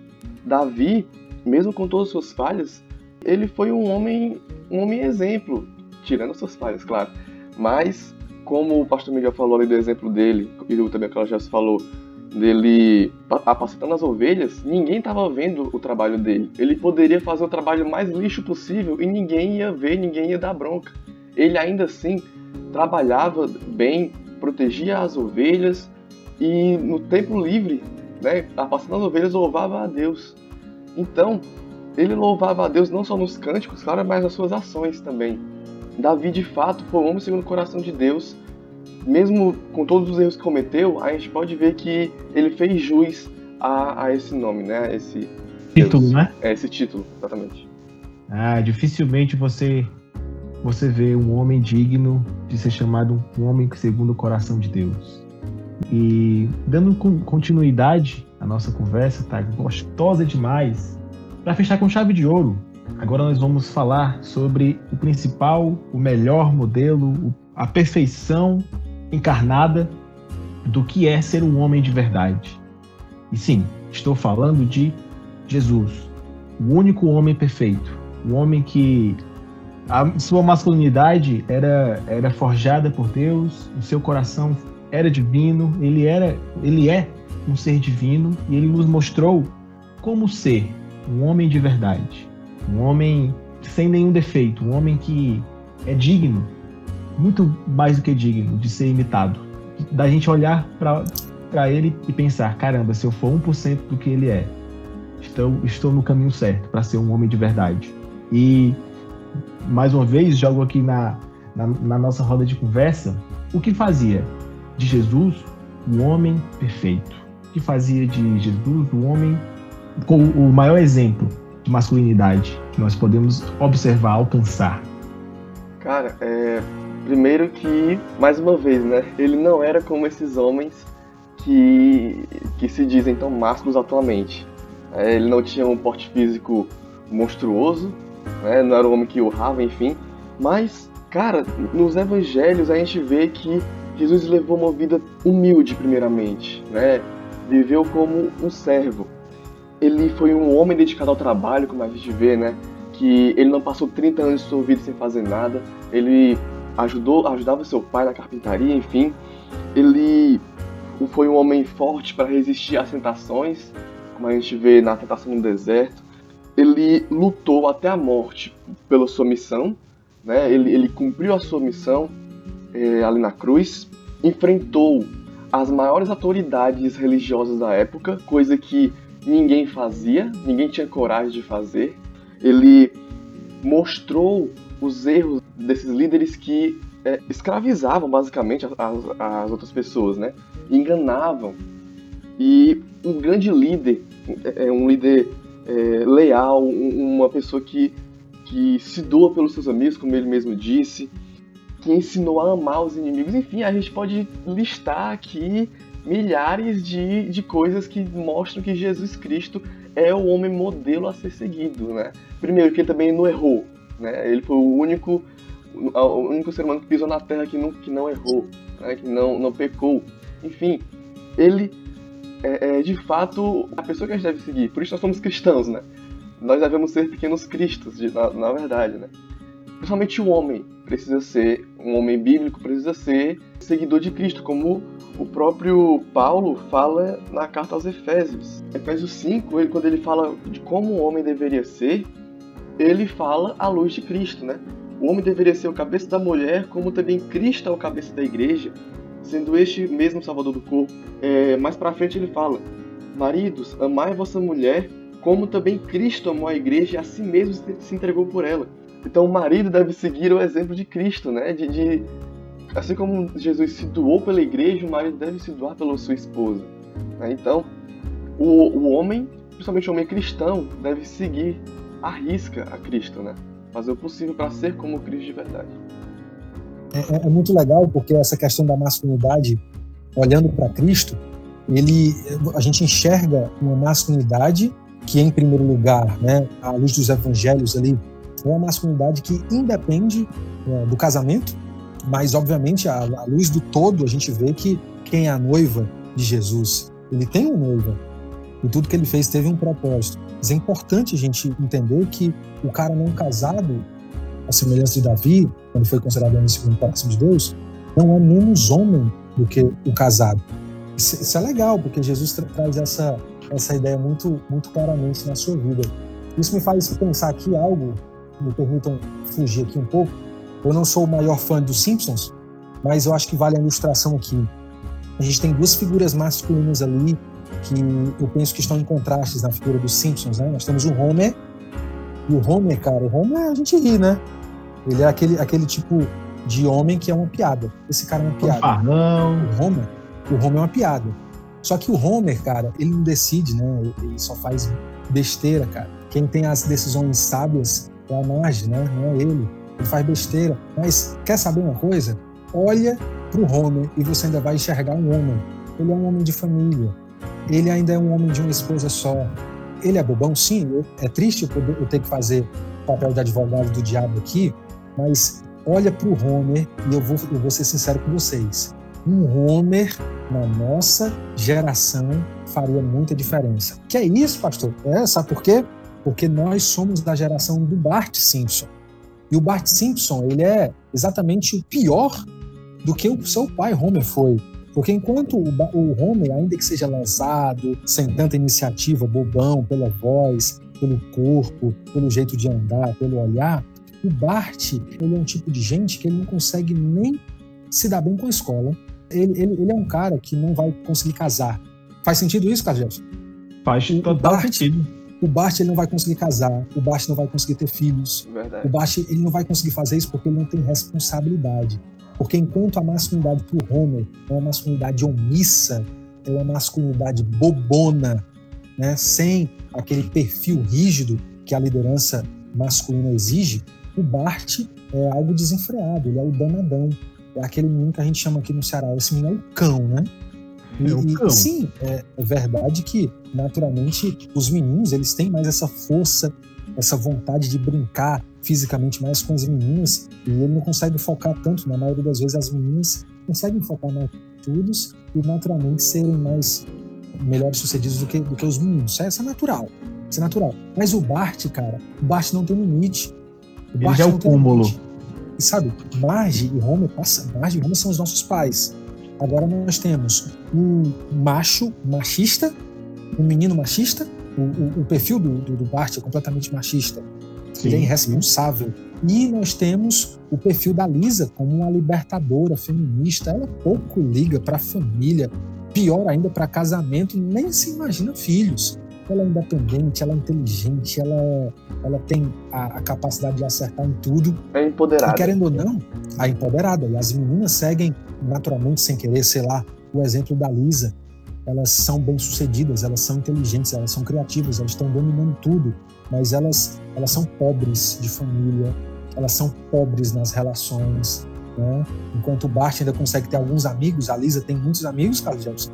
Speaker 3: Davi, mesmo com todas as suas falhas, ele foi um homem, um homem exemplo, tirando as suas falhas, claro. Mas, como o pastor Miguel falou ali do exemplo dele, e também aquela já se falou, dele apacentando as ovelhas, ninguém estava vendo o trabalho dele. Ele poderia fazer o trabalho mais lixo possível e ninguém ia ver, ninguém ia dar bronca. Ele ainda assim trabalhava bem, protegia as ovelhas e no tempo livre, né, apacentando as ovelhas, louvava a Deus. Então, ele louvava a Deus não só nos cânticos, claro, mas nas suas ações também. Davi, de fato, foi um homem segundo o coração de Deus mesmo com todos os erros que cometeu, a gente pode ver que ele fez jus a, a esse nome, né? Esse
Speaker 1: título, Deus. né?
Speaker 3: É esse título, exatamente.
Speaker 1: Ah, dificilmente você você vê um homem digno de ser chamado um homem segundo o coração de Deus. E dando continuidade à nossa conversa, tá gostosa demais. Para fechar com chave de ouro, agora nós vamos falar sobre o principal, o melhor modelo, a perfeição encarnada do que é ser um homem de verdade. E sim, estou falando de Jesus, o único homem perfeito, o homem que a sua masculinidade era era forjada por Deus, o seu coração era divino, ele era, ele é um ser divino e ele nos mostrou como ser um homem de verdade, um homem sem nenhum defeito, um homem que é digno muito mais do que digno de ser imitado. Da gente olhar para ele e pensar: caramba, se eu for 1% do que ele é, estou, estou no caminho certo para ser um homem de verdade. E, mais uma vez, jogo aqui na, na, na nossa roda de conversa o que fazia de Jesus um homem perfeito. O que fazia de Jesus um homem com o maior exemplo de masculinidade que nós podemos observar, alcançar.
Speaker 3: Cara, é, Primeiro que, mais uma vez, né, ele não era como esses homens que, que se dizem tão másculos atualmente. É, ele não tinha um porte físico monstruoso, né, não era um homem que urrava, enfim, mas Cara, nos evangelhos a gente vê que Jesus levou uma vida humilde, primeiramente, né? Viveu como um servo. Ele foi um homem dedicado ao trabalho, como a gente vê, né? Que ele não passou 30 anos de sua vida sem fazer nada. Ele ajudou, ajudava seu pai na carpintaria, enfim. Ele foi um homem forte para resistir às tentações, como a gente vê na tentação no deserto. Ele lutou até a morte pela sua missão, né? ele, ele cumpriu a sua missão é, ali na cruz, enfrentou as maiores autoridades religiosas da época, coisa que ninguém fazia, ninguém tinha coragem de fazer. Ele mostrou os erros desses líderes que é, escravizavam basicamente as, as, outras pessoas, né? Enganavam. E um grande líder, é, é um líder é, leal, uma pessoa que, que se doa pelos seus amigos, como ele mesmo disse, que ensinou a amar os inimigos. Enfim, a gente pode listar aqui milhares de, de coisas que mostram que Jesus Cristo é o homem modelo a ser seguido, né? Primeiro, que ele também não errou, né? Ele foi o único, o único ser humano que pisou na terra que não, que não errou, né? que não, não pecou. Enfim, ele é, é, de fato a pessoa que a gente deve seguir. Por isso nós somos cristãos, né? Nós devemos ser pequenos cristos, de, na, na verdade, né? Principalmente o homem precisa ser, um homem bíblico precisa ser seguidor de Cristo, como o próprio Paulo fala na carta aos Efésios. Efésios 5, ele, quando ele fala de como o homem deveria ser, ele fala à luz de Cristo, né? O homem deveria ser o cabeça da mulher, como também Cristo é o cabeça da igreja, sendo este mesmo salvador do corpo. É, mais para frente ele fala: Maridos, amai vossa mulher, como também Cristo amou a igreja e a si mesmo se entregou por ela. Então o marido deve seguir o exemplo de Cristo, né? De, de, assim como Jesus se doou pela igreja, o marido deve se doar pela sua esposa. Né? Então o, o homem, principalmente o homem cristão, deve seguir a risca a Cristo, né? Fazer o possível para ser como Cristo de verdade.
Speaker 2: É, é, é muito legal porque essa questão da masculinidade, olhando para Cristo, ele, a gente enxerga uma masculinidade que, em primeiro lugar, né, à luz dos evangelhos ali, é uma masculinidade que independe é, do casamento, mas, obviamente, à, à luz do todo, a gente vê que quem é a noiva de Jesus, ele tem uma noiva, e tudo que ele fez teve um propósito. Mas é importante a gente entender que o cara não casado, a semelhança de Davi, quando foi considerado homem segundo o coração de Deus, não é menos homem do que o casado. Isso, isso é legal, porque Jesus tra traz essa, essa ideia muito, muito claramente na sua vida. Isso me faz pensar aqui algo, me permitam fugir aqui um pouco. Eu não sou o maior fã dos Simpsons, mas eu acho que vale a ilustração aqui. A gente tem duas figuras masculinas ali que eu penso que estão em contrastes na figura dos Simpsons, né? Nós temos o Homer, e o Homer, cara, o Homer a gente ri, né? Ele é aquele, aquele tipo de homem que é uma piada. Esse cara é uma piada.
Speaker 1: Farrão.
Speaker 2: O Homer, o Homer é uma piada. Só que o Homer, cara, ele não decide, né? Ele só faz besteira, cara. Quem tem as decisões sábias é a Marge, né? Não é ele. Ele faz besteira. Mas quer saber uma coisa? Olha pro Homer e você ainda vai enxergar um homem. Ele é um homem de família ele ainda é um homem de uma esposa só. Ele é bobão, sim. É triste eu ter que fazer o papel de advogado do diabo aqui, mas olha para o Homer e eu vou, eu vou ser sincero com vocês. Um Homer na nossa geração faria muita diferença. Que é isso, pastor? É, sabe por quê? Porque nós somos da geração do Bart Simpson. E o Bart Simpson, ele é exatamente o pior do que o seu pai Homer foi. Porque enquanto o, o Homer, ainda que seja lançado, sem tanta iniciativa, bobão, pela voz, pelo corpo, pelo jeito de andar, pelo olhar, o Bart, ele é um tipo de gente que ele não consegue nem se dar bem com a escola. Ele, ele, ele é um cara que não vai conseguir casar. Faz sentido isso, Carlos Jefferson?
Speaker 1: Faz total Bart, sentido.
Speaker 2: O Bart ele não vai conseguir casar, o Bart não vai conseguir ter filhos.
Speaker 3: Verdade.
Speaker 2: O Bart ele não vai conseguir fazer isso porque ele não tem responsabilidade. Porque enquanto a masculinidade para o Homer é uma masculinidade omissa, é uma masculinidade bobona, né, sem aquele perfil rígido que a liderança masculina exige, o Bart é algo desenfreado, ele é o danadão. É aquele menino que a gente chama aqui no Ceará, esse menino é o cão, né?
Speaker 1: E, é o cão.
Speaker 2: sim, é, é verdade que, naturalmente, os meninos eles têm mais essa força essa vontade de brincar fisicamente mais com as meninas e ele não consegue focar tanto. Na maioria das vezes, as meninas conseguem focar mais estudos e naturalmente serem mais melhores sucedidos do que, do que os meninos. Isso é, isso é natural. Isso é natural. Mas o Bart, cara, o Bart não tem limite.
Speaker 1: O Bart Ele é o cúmulo.
Speaker 2: E sabe, Marge e Homer, Marge e Homer são os nossos pais. Agora nós temos um macho machista, um menino machista, o, o, o perfil do, do, do, Bart é completamente machista. Sim, Ele é irresponsável. E nós temos o perfil da Lisa como uma libertadora feminista. Ela pouco liga para a família, pior ainda para casamento, nem se imagina filhos. Ela é independente, ela é inteligente, ela, é, ela tem a, a capacidade de acertar em tudo.
Speaker 3: É empoderada.
Speaker 2: E querendo ou não, a empoderada. E as meninas seguem naturalmente, sem querer, sei lá, o exemplo da Lisa. Elas são bem-sucedidas, elas são inteligentes, elas são criativas, elas estão dominando tudo, mas elas, elas são pobres de família, elas são pobres nas relações, né? Enquanto o Bart ainda consegue ter alguns amigos, a Lisa tem muitos amigos, Carlos Gelson.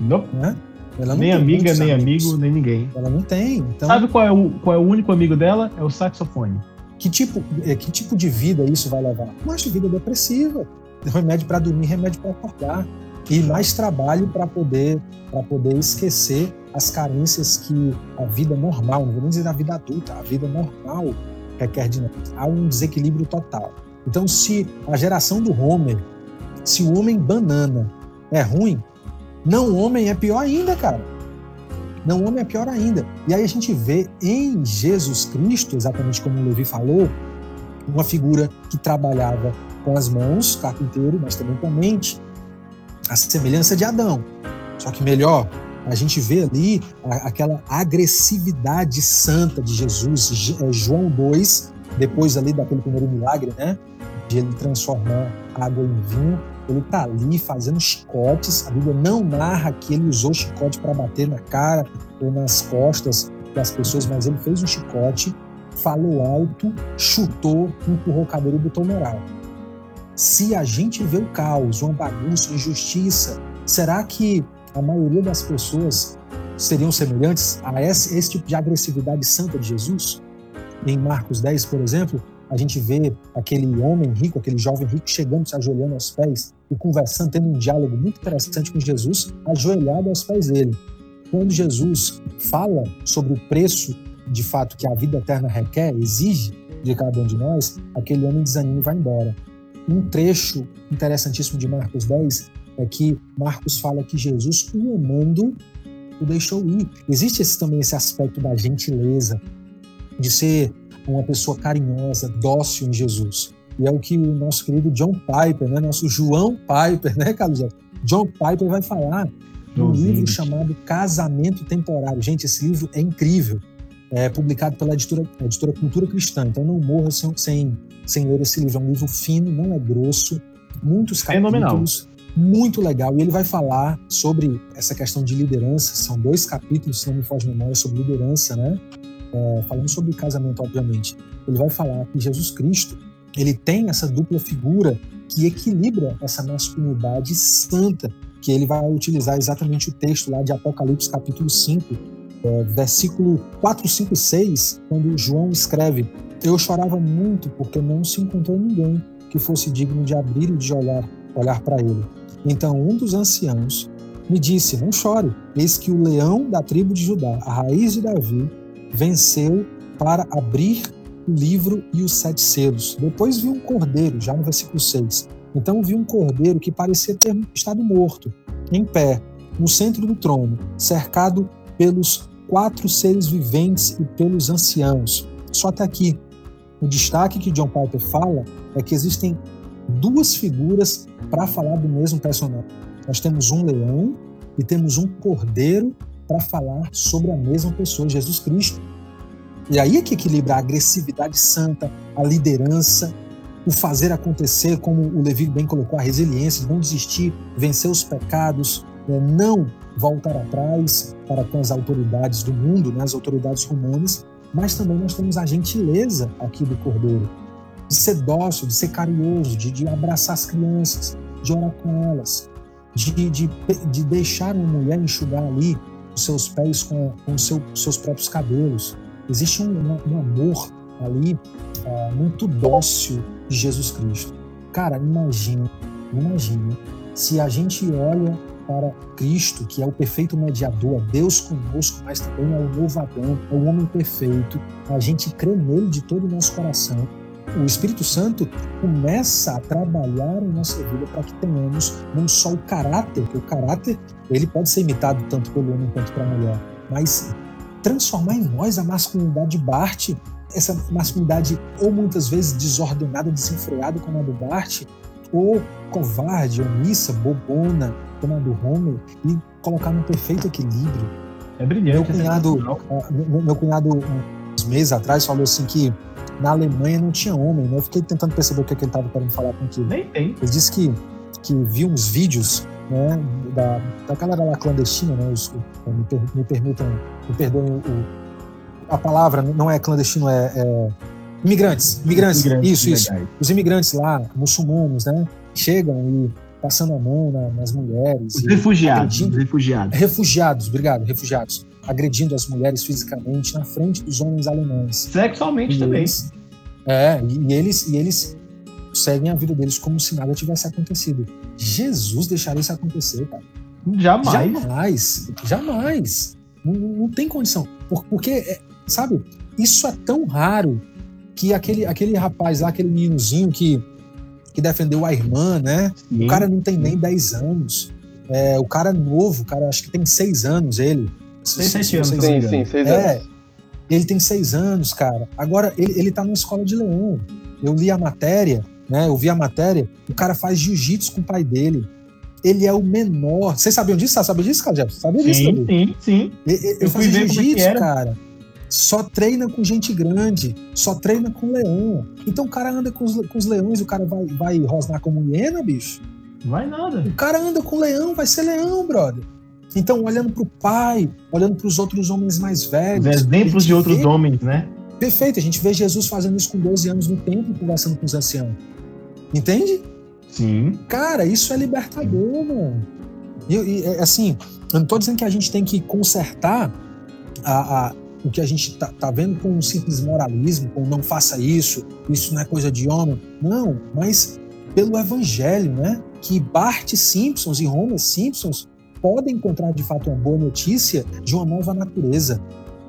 Speaker 1: Não. Né? Ela não nem amiga, nem amigos. amigo, nem ninguém.
Speaker 2: Ela não tem. Então...
Speaker 1: Sabe qual é, o, qual é o único amigo dela? É o saxofone.
Speaker 2: Que tipo, é, que tipo de vida isso vai levar? Uma vida depressiva. Remédio para dormir, remédio para acordar. E mais trabalho para poder, poder esquecer as carências que a vida normal, não vou nem dizer a vida adulta, a vida normal requer de nós. Há um desequilíbrio total. Então, se a geração do Homer, se o homem banana é ruim, não homem é pior ainda, cara. Não homem é pior ainda. E aí a gente vê em Jesus Cristo, exatamente como o Levi falou, uma figura que trabalhava com as mãos, carpinteiro, mas também com a mente, a semelhança de Adão. Só que melhor, a gente vê ali aquela agressividade santa de Jesus, é, João 2, depois ali daquele primeiro milagre, né? De ele transformar água em vinho. Ele está ali fazendo chicotes. A Bíblia não narra que ele usou chicote para bater na cara ou nas costas das pessoas, mas ele fez um chicote, falou alto, chutou, empurrou o cabelo e botou moral. Se a gente vê o caos, uma bagunça, uma injustiça, será que a maioria das pessoas seriam semelhantes a esse, esse tipo de agressividade santa de Jesus? Em Marcos 10, por exemplo, a gente vê aquele homem rico, aquele jovem rico chegando, se ajoelhando aos pés e conversando, tendo um diálogo muito interessante com Jesus, ajoelhado aos pés dele. Quando Jesus fala sobre o preço de fato que a vida eterna requer, exige de cada um de nós, aquele homem desanima e vai embora. Um trecho interessantíssimo de Marcos 10 é que Marcos fala que Jesus, o amando, o deixou ir. Existe esse, também esse aspecto da gentileza, de ser uma pessoa carinhosa, dócil em Jesus. E é o que o nosso querido John Piper, né, nosso João Piper, né, Carlos? John Piper vai falar num livro chamado Casamento Temporário. Gente, esse livro é incrível. É publicado pela editora, editora Cultura Cristã. Então não morra sem, sem, sem ler esse livro. É um livro fino, não é grosso, muitos capítulos. Fenomenal. Muito legal. E ele vai falar sobre essa questão de liderança. São dois capítulos, se não me foge a memória, sobre liderança, né? é, falando sobre casamento, obviamente, ele vai falar que Jesus Cristo ele tem essa dupla figura que equilibra essa masculinidade santa, que ele vai utilizar exatamente o texto lá de Apocalipse capítulo 5, é, versículo 4, 5 e 6, quando João escreve: Eu chorava muito porque não se encontrou ninguém que fosse digno de abrir e de olhar, olhar para ele. Então um dos anciãos me disse: Não chore, eis que o leão da tribo de Judá, a raiz de Davi, venceu para abrir o livro e os sete selos. Depois viu um cordeiro, já no versículo 6. Então viu um cordeiro que parecia ter estado morto, em pé, no centro do trono, cercado pelos quatro seres viventes e pelos anciãos. Só até aqui. O destaque que John Piper fala é que existem duas figuras para falar do mesmo personagem. Nós temos um leão e temos um cordeiro para falar sobre a mesma pessoa, Jesus Cristo. E aí é que equilibra a agressividade santa, a liderança, o fazer acontecer, como o Levi bem colocou, a resiliência, não desistir, vencer os pecados, né, não voltar atrás para com as autoridades do mundo, né, as autoridades romanas, mas também nós temos a gentileza aqui do Cordeiro, de ser dócil, de ser carinhoso, de, de abraçar as crianças, de orar com elas, de, de, de deixar uma mulher enxugar ali os seus pés com, com seu, seus próprios cabelos. existe um, um amor ali é, muito dócil de Jesus Cristo. Cara, imagina, imagina se a gente olha para Cristo, que é o perfeito mediador, é Deus conosco, mas também é o novo Adão, é o homem perfeito, a gente crê nele de todo o nosso coração. O Espírito Santo começa a trabalhar em nossa vida para que tenhamos não só o caráter, que o caráter ele pode ser imitado tanto pelo homem quanto pela mulher, mas transformar em nós a masculinidade Bart, essa masculinidade ou muitas vezes desordenada, desenfreada como a do Bart, ou covarde, omissa, bobona, do Homer, e colocar no perfeito equilíbrio.
Speaker 1: É brilhante.
Speaker 2: Meu cunhado, meu, meu cunhado uns meses atrás falou assim que na Alemanha não tinha homem, né? Eu fiquei tentando perceber o que, é que ele estava querendo falar com aquilo.
Speaker 1: Nem tem.
Speaker 2: Ele disse que, que viu uns vídeos né, da, da galera lá clandestina, né, os, me, per, me permitam, me perdoem o, a palavra, não é clandestino, é, é imigrantes, imigrantes, imigrantes isso, isso. Legais. Os imigrantes lá, muçulmanos, né, chegam e passando a mão na, nas mulheres.
Speaker 1: Os refugiados, os refugiados.
Speaker 2: Refugiados, obrigado, refugiados. Agredindo as mulheres fisicamente na frente dos homens alemães.
Speaker 1: Sexualmente e também. Eles,
Speaker 2: é, e eles, e eles seguem a vida deles como se nada tivesse acontecido. Jesus deixaria isso acontecer, cara.
Speaker 1: Jamais.
Speaker 2: Jamais. Jamais. Não, não tem condição. Porque, é, sabe, isso é tão raro que aquele, aquele rapaz lá, aquele meninozinho que, que defendeu a irmã, né? Sim. O cara não tem nem 10 anos. É, o cara é novo, o cara acho que tem 6 anos, ele.
Speaker 1: 6, 7 anos.
Speaker 3: Sim, sim, 6
Speaker 2: é, anos. Ele tem 6 anos, cara. Agora, ele, ele tá numa escola de leão. Eu li a matéria, né? Eu vi a matéria, o cara faz jiu-jitsu com o pai dele. Ele é o menor. Vocês sabiam disso? Você sabia disso, cara? Sabia disso
Speaker 1: sim, Sim, sim.
Speaker 2: Ele, ele faz é jiu-jitsu, cara. Só treina com gente grande, só treina com leão. Então o cara anda com os, com os leões, o cara vai, vai rosnar como hiena, bicho?
Speaker 1: Vai nada.
Speaker 2: O cara anda com leão, vai ser leão, brother. Então, olhando para o pai, olhando para os outros homens mais velhos.
Speaker 1: Os exemplos de outros vê... homens, né?
Speaker 2: Perfeito, a gente vê Jesus fazendo isso com 12 anos no templo, conversando com os anciãos. Entende?
Speaker 1: Sim.
Speaker 2: Cara, isso é libertador, mano. E, e é, assim, eu não estou dizendo que a gente tem que consertar a, a, o que a gente tá, tá, vendo com um simples moralismo, com não faça isso, isso não é coisa de homem. Não, mas pelo evangelho, né? Que Bart Simpsons e Homer Simpsons podem encontrar de fato uma boa notícia de uma nova natureza,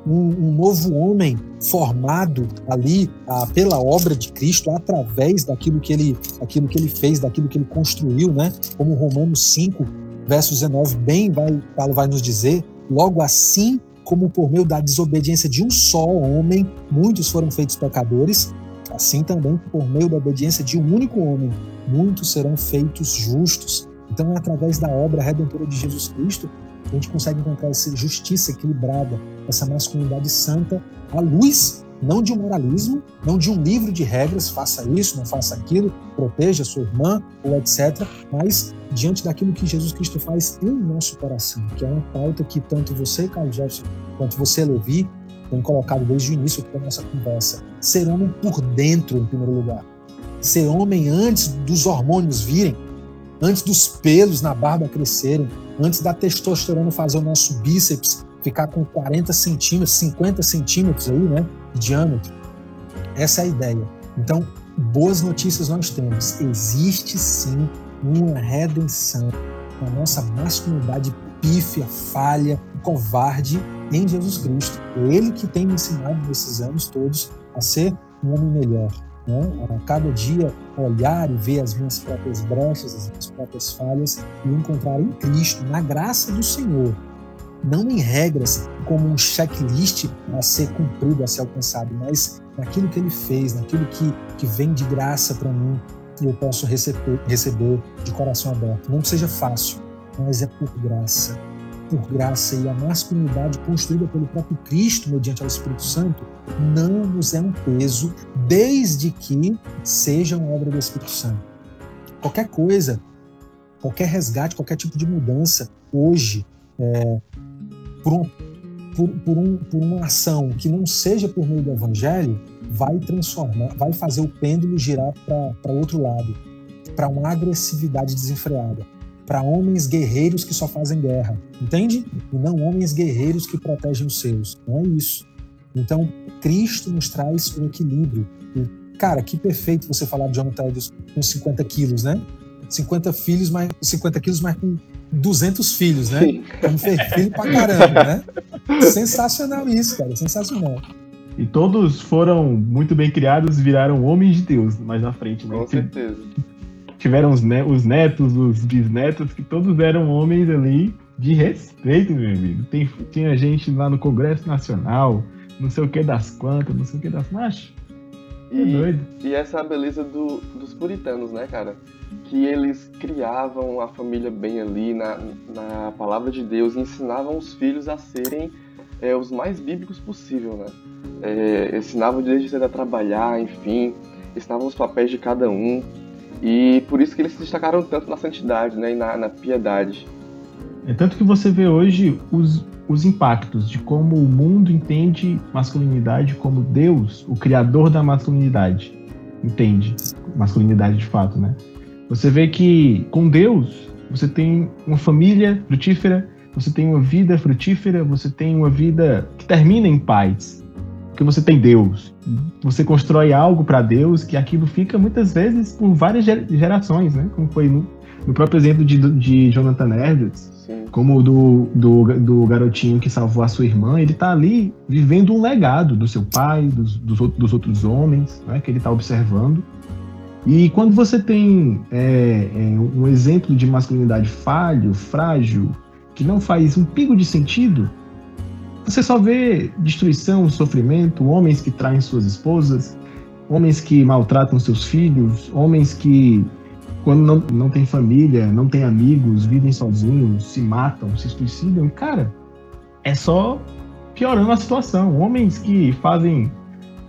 Speaker 2: um, um novo homem formado ali ah, pela obra de Cristo através daquilo que ele, aquilo que ele fez, daquilo que ele construiu, né? Como Romanos 5, verso 19 bem vai Paulo vai nos dizer, logo assim como por meio da desobediência de um só homem muitos foram feitos pecadores, assim também por meio da obediência de um único homem muitos serão feitos justos. Então é através da obra redentora de Jesus Cristo a gente consegue encontrar essa justiça equilibrada, essa masculinidade santa, à luz não de um moralismo, não de um livro de regras, faça isso, não faça aquilo, proteja sua irmã ou etc., mas diante daquilo que Jesus Cristo faz em nosso coração, que é uma pauta que tanto você, Carlos Jefferson, quanto você, Levi, tem colocado desde o início da nossa conversa. Ser homem por dentro, em primeiro lugar. Ser homem antes dos hormônios virem, antes dos pelos na barba crescerem, antes da testosterona fazer o nosso bíceps ficar com 40 centímetros, 50 centímetros aí, né, de diâmetro. Essa é a ideia. Então, boas notícias nós temos. Existe sim uma redenção na nossa masculinidade pífia, falha, covarde em Jesus Cristo. Ele que tem me ensinado nesses anos todos a ser um homem melhor. Né? A cada dia olhar e ver as minhas próprias brechas, as minhas próprias falhas e encontrar em Cristo, na graça do Senhor, não em regras como um checklist a ser cumprido, a ser alcançado, mas naquilo que ele fez, naquilo que, que vem de graça para mim e eu posso receber, receber de coração aberto. Não seja fácil, mas é por graça. Por graça e a masculinidade construída pelo próprio Cristo mediante o Espírito Santo não nos é um peso, desde que seja uma obra do Espírito Santo. Qualquer coisa, qualquer resgate, qualquer tipo de mudança, hoje, é, por, um, por, por, um, por uma ação que não seja por meio do Evangelho, vai transformar, vai fazer o pêndulo girar para outro lado, para uma agressividade desenfreada, para homens guerreiros que só fazem guerra, entende? E não homens guerreiros que protegem os seus. Não é isso. Então, Cristo nos traz o equilíbrio. E, cara, que perfeito você falar de Jonathan Edwards com 50 quilos, né? 50 filhos, mas 50 quilos, mas com 200 filhos, né? Como filho pra caramba, né? Sensacional isso, cara, sensacional.
Speaker 1: E todos foram muito bem criados e viraram homens de Deus mais na frente, né?
Speaker 3: Com certeza.
Speaker 1: Tiveram os, ne os netos, os bisnetos, que todos eram homens ali de respeito, meu amigo. Tem, tinha gente lá no Congresso Nacional, não sei o que das quantas, não sei o que das.
Speaker 3: É e, doido. e essa é a beleza do, dos puritanos, né, cara? Que eles criavam a família bem ali na, na palavra de Deus e ensinavam os filhos a serem é, os mais bíblicos possível, né? É, ensinavam desde cedo a trabalhar, enfim, ensinavam os papéis de cada um. E por isso que eles se destacaram tanto na santidade né, e na, na piedade.
Speaker 1: É tanto que você vê hoje os, os impactos de como o mundo entende masculinidade como Deus, o criador da masculinidade, entende masculinidade de fato, né? Você vê que com Deus você tem uma família frutífera, você tem uma vida frutífera, você tem uma vida que termina em paz. Porque você tem Deus. Você constrói algo para Deus que aquilo fica muitas vezes por várias gerações, né? Como foi no, no próprio exemplo de, de Jonathan Edwards, como do, do, do, garotinho que salvou a sua irmã, ele está ali vivendo um legado do seu pai, dos, dos, dos outros homens, né, que ele está observando. E quando você tem é, é, um exemplo de masculinidade falho, frágil, que não faz um pingo de sentido, você só vê destruição, sofrimento, homens que traem suas esposas, homens que maltratam seus filhos, homens que quando não, não tem família, não tem amigos, vivem sozinhos, se matam, se suicidam. Cara, é só piorando a situação. Homens que fazem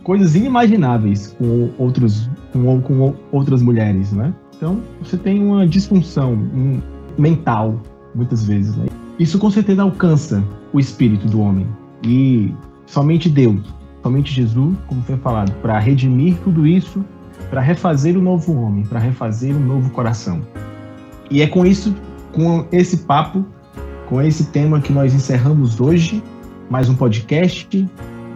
Speaker 1: coisas inimagináveis com outros com, com outras mulheres, né? Então você tem uma disfunção um, mental muitas vezes. Né? Isso com certeza alcança o espírito do homem e somente Deus, somente Jesus, como foi falado, para redimir tudo isso para refazer o novo homem, para refazer um novo coração. E é com isso, com esse papo, com esse tema que nós encerramos hoje, mais um podcast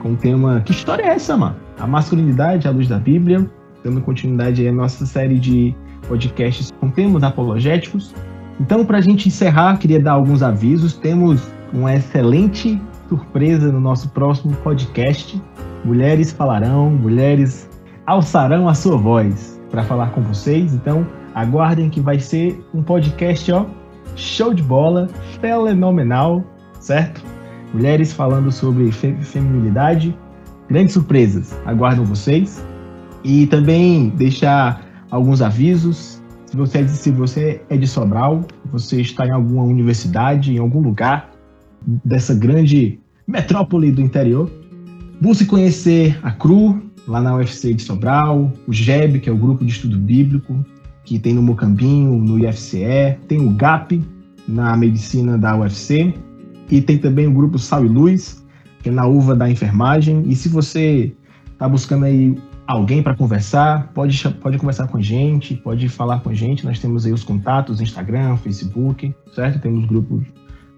Speaker 1: com o tema Que história é essa, mano? A masculinidade à luz da Bíblia, dando continuidade à nossa série de podcasts com temas apologéticos. Então, para a gente encerrar, queria dar alguns avisos. Temos uma excelente surpresa no nosso próximo podcast. Mulheres falarão, mulheres alçarão a sua voz para falar com vocês. Então, aguardem que vai ser um podcast, ó, show de bola, fenomenal, certo? Mulheres falando sobre fe feminilidade, grandes surpresas aguardam vocês. E também deixar alguns avisos. Se você, é se você é de Sobral, você está em alguma universidade, em algum lugar dessa grande metrópole do interior, busque conhecer a CRU, lá na UFC de Sobral, o GEB, que é o Grupo de Estudo Bíblico, que tem no Mocambinho, no IFCE, tem o GAP, na Medicina da UFC, e tem também o Grupo Sal e Luz, que é na UVA da Enfermagem. E se você está buscando aí alguém para conversar, pode, pode conversar com a gente, pode falar com a gente. Nós temos aí os contatos, Instagram, Facebook, certo? Temos grupos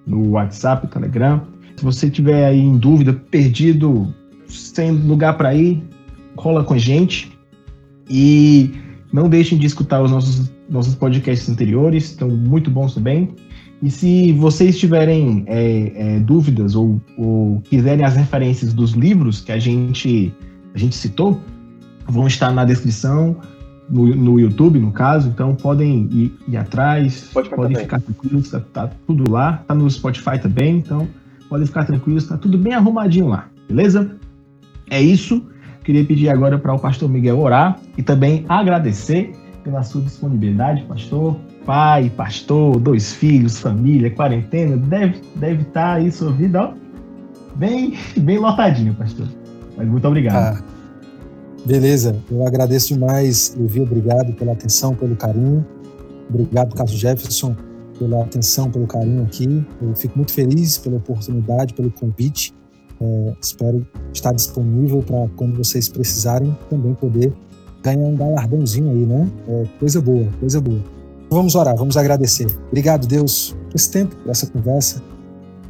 Speaker 1: no WhatsApp, Telegram. Se você tiver aí em dúvida, perdido, sem lugar para ir, cola com a gente e não deixem de escutar os nossos, nossos podcasts anteriores, estão muito bons também. E se vocês tiverem é, é, dúvidas ou, ou, quiserem as referências dos livros que a gente, a gente citou, vão estar na descrição, no, no YouTube, no caso. Então podem ir, ir atrás, Pode podem também. ficar tranquilos, tá, tá, tudo lá. Tá no Spotify também, então podem ficar tranquilos, tá tudo bem arrumadinho lá, beleza? É isso. Queria pedir agora para o pastor Miguel orar e também agradecer pela sua disponibilidade, pastor. Pai, pastor, dois filhos, família, quarentena, deve, deve estar tá aí sua vida ó, bem, bem lotadinho, pastor. Mas muito obrigado. Ah,
Speaker 2: beleza, eu agradeço demais, Levi, obrigado pela atenção, pelo carinho. Obrigado, Carlos Jefferson, pela atenção, pelo carinho aqui. Eu fico muito feliz pela oportunidade, pelo convite. É, espero estar disponível para quando vocês precisarem também poder ganhar um galardãozinho aí, né? É, coisa boa, coisa boa. Vamos orar, vamos agradecer. Obrigado, Deus, por esse tempo, por essa conversa.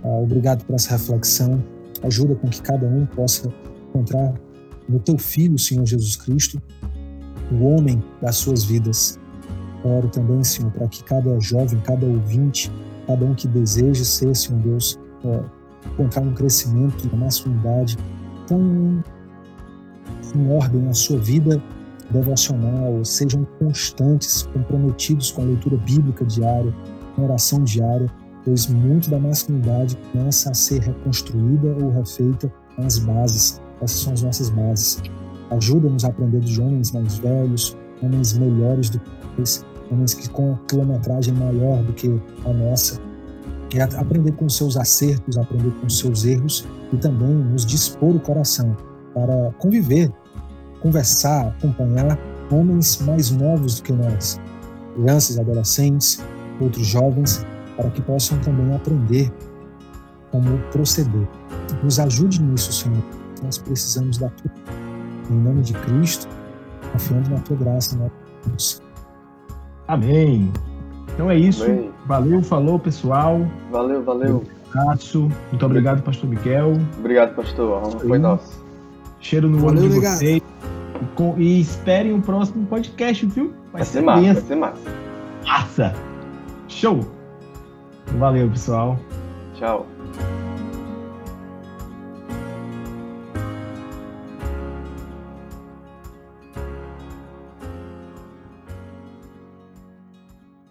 Speaker 2: Ah, obrigado por essa reflexão. Ajuda com que cada um possa encontrar no teu Filho, Senhor Jesus Cristo, o homem das suas vidas. Oro também, Senhor, para que cada jovem, cada ouvinte, cada um que deseje ser, Senhor Deus, é, encontrar um crescimento na masculinidade, ponham em ordem a sua vida devocional, sejam constantes, comprometidos com a leitura bíblica diária, com a oração diária, pois muito da masculinidade começa a ser reconstruída ou refeita nas bases. Essas são as nossas bases. Ajuda-nos a aprender de homens mais velhos, homens melhores do que eles, homens que com a quilometragem maior do que a nossa. E aprender com seus acertos, aprender com seus erros e também nos dispor o coração para conviver, conversar, acompanhar homens mais novos do que nós, crianças, adolescentes, outros jovens, para que possam também aprender como proceder. Nos ajude nisso, Senhor. Nós precisamos da tua. Em nome de Cristo, confiando na tua graça, né?
Speaker 1: Amém. Então é isso. Amém. Valeu, falou, pessoal.
Speaker 3: Valeu, valeu.
Speaker 1: Um abraço. Muito obrigado, pastor Miguel.
Speaker 3: Obrigado, pastor. Foi nossa.
Speaker 1: Cheiro no olho de vocês. E esperem o próximo podcast, viu?
Speaker 3: Vai, vai ser, ser massa, vai ser massa.
Speaker 1: Massa! Show! Valeu, pessoal.
Speaker 3: Tchau.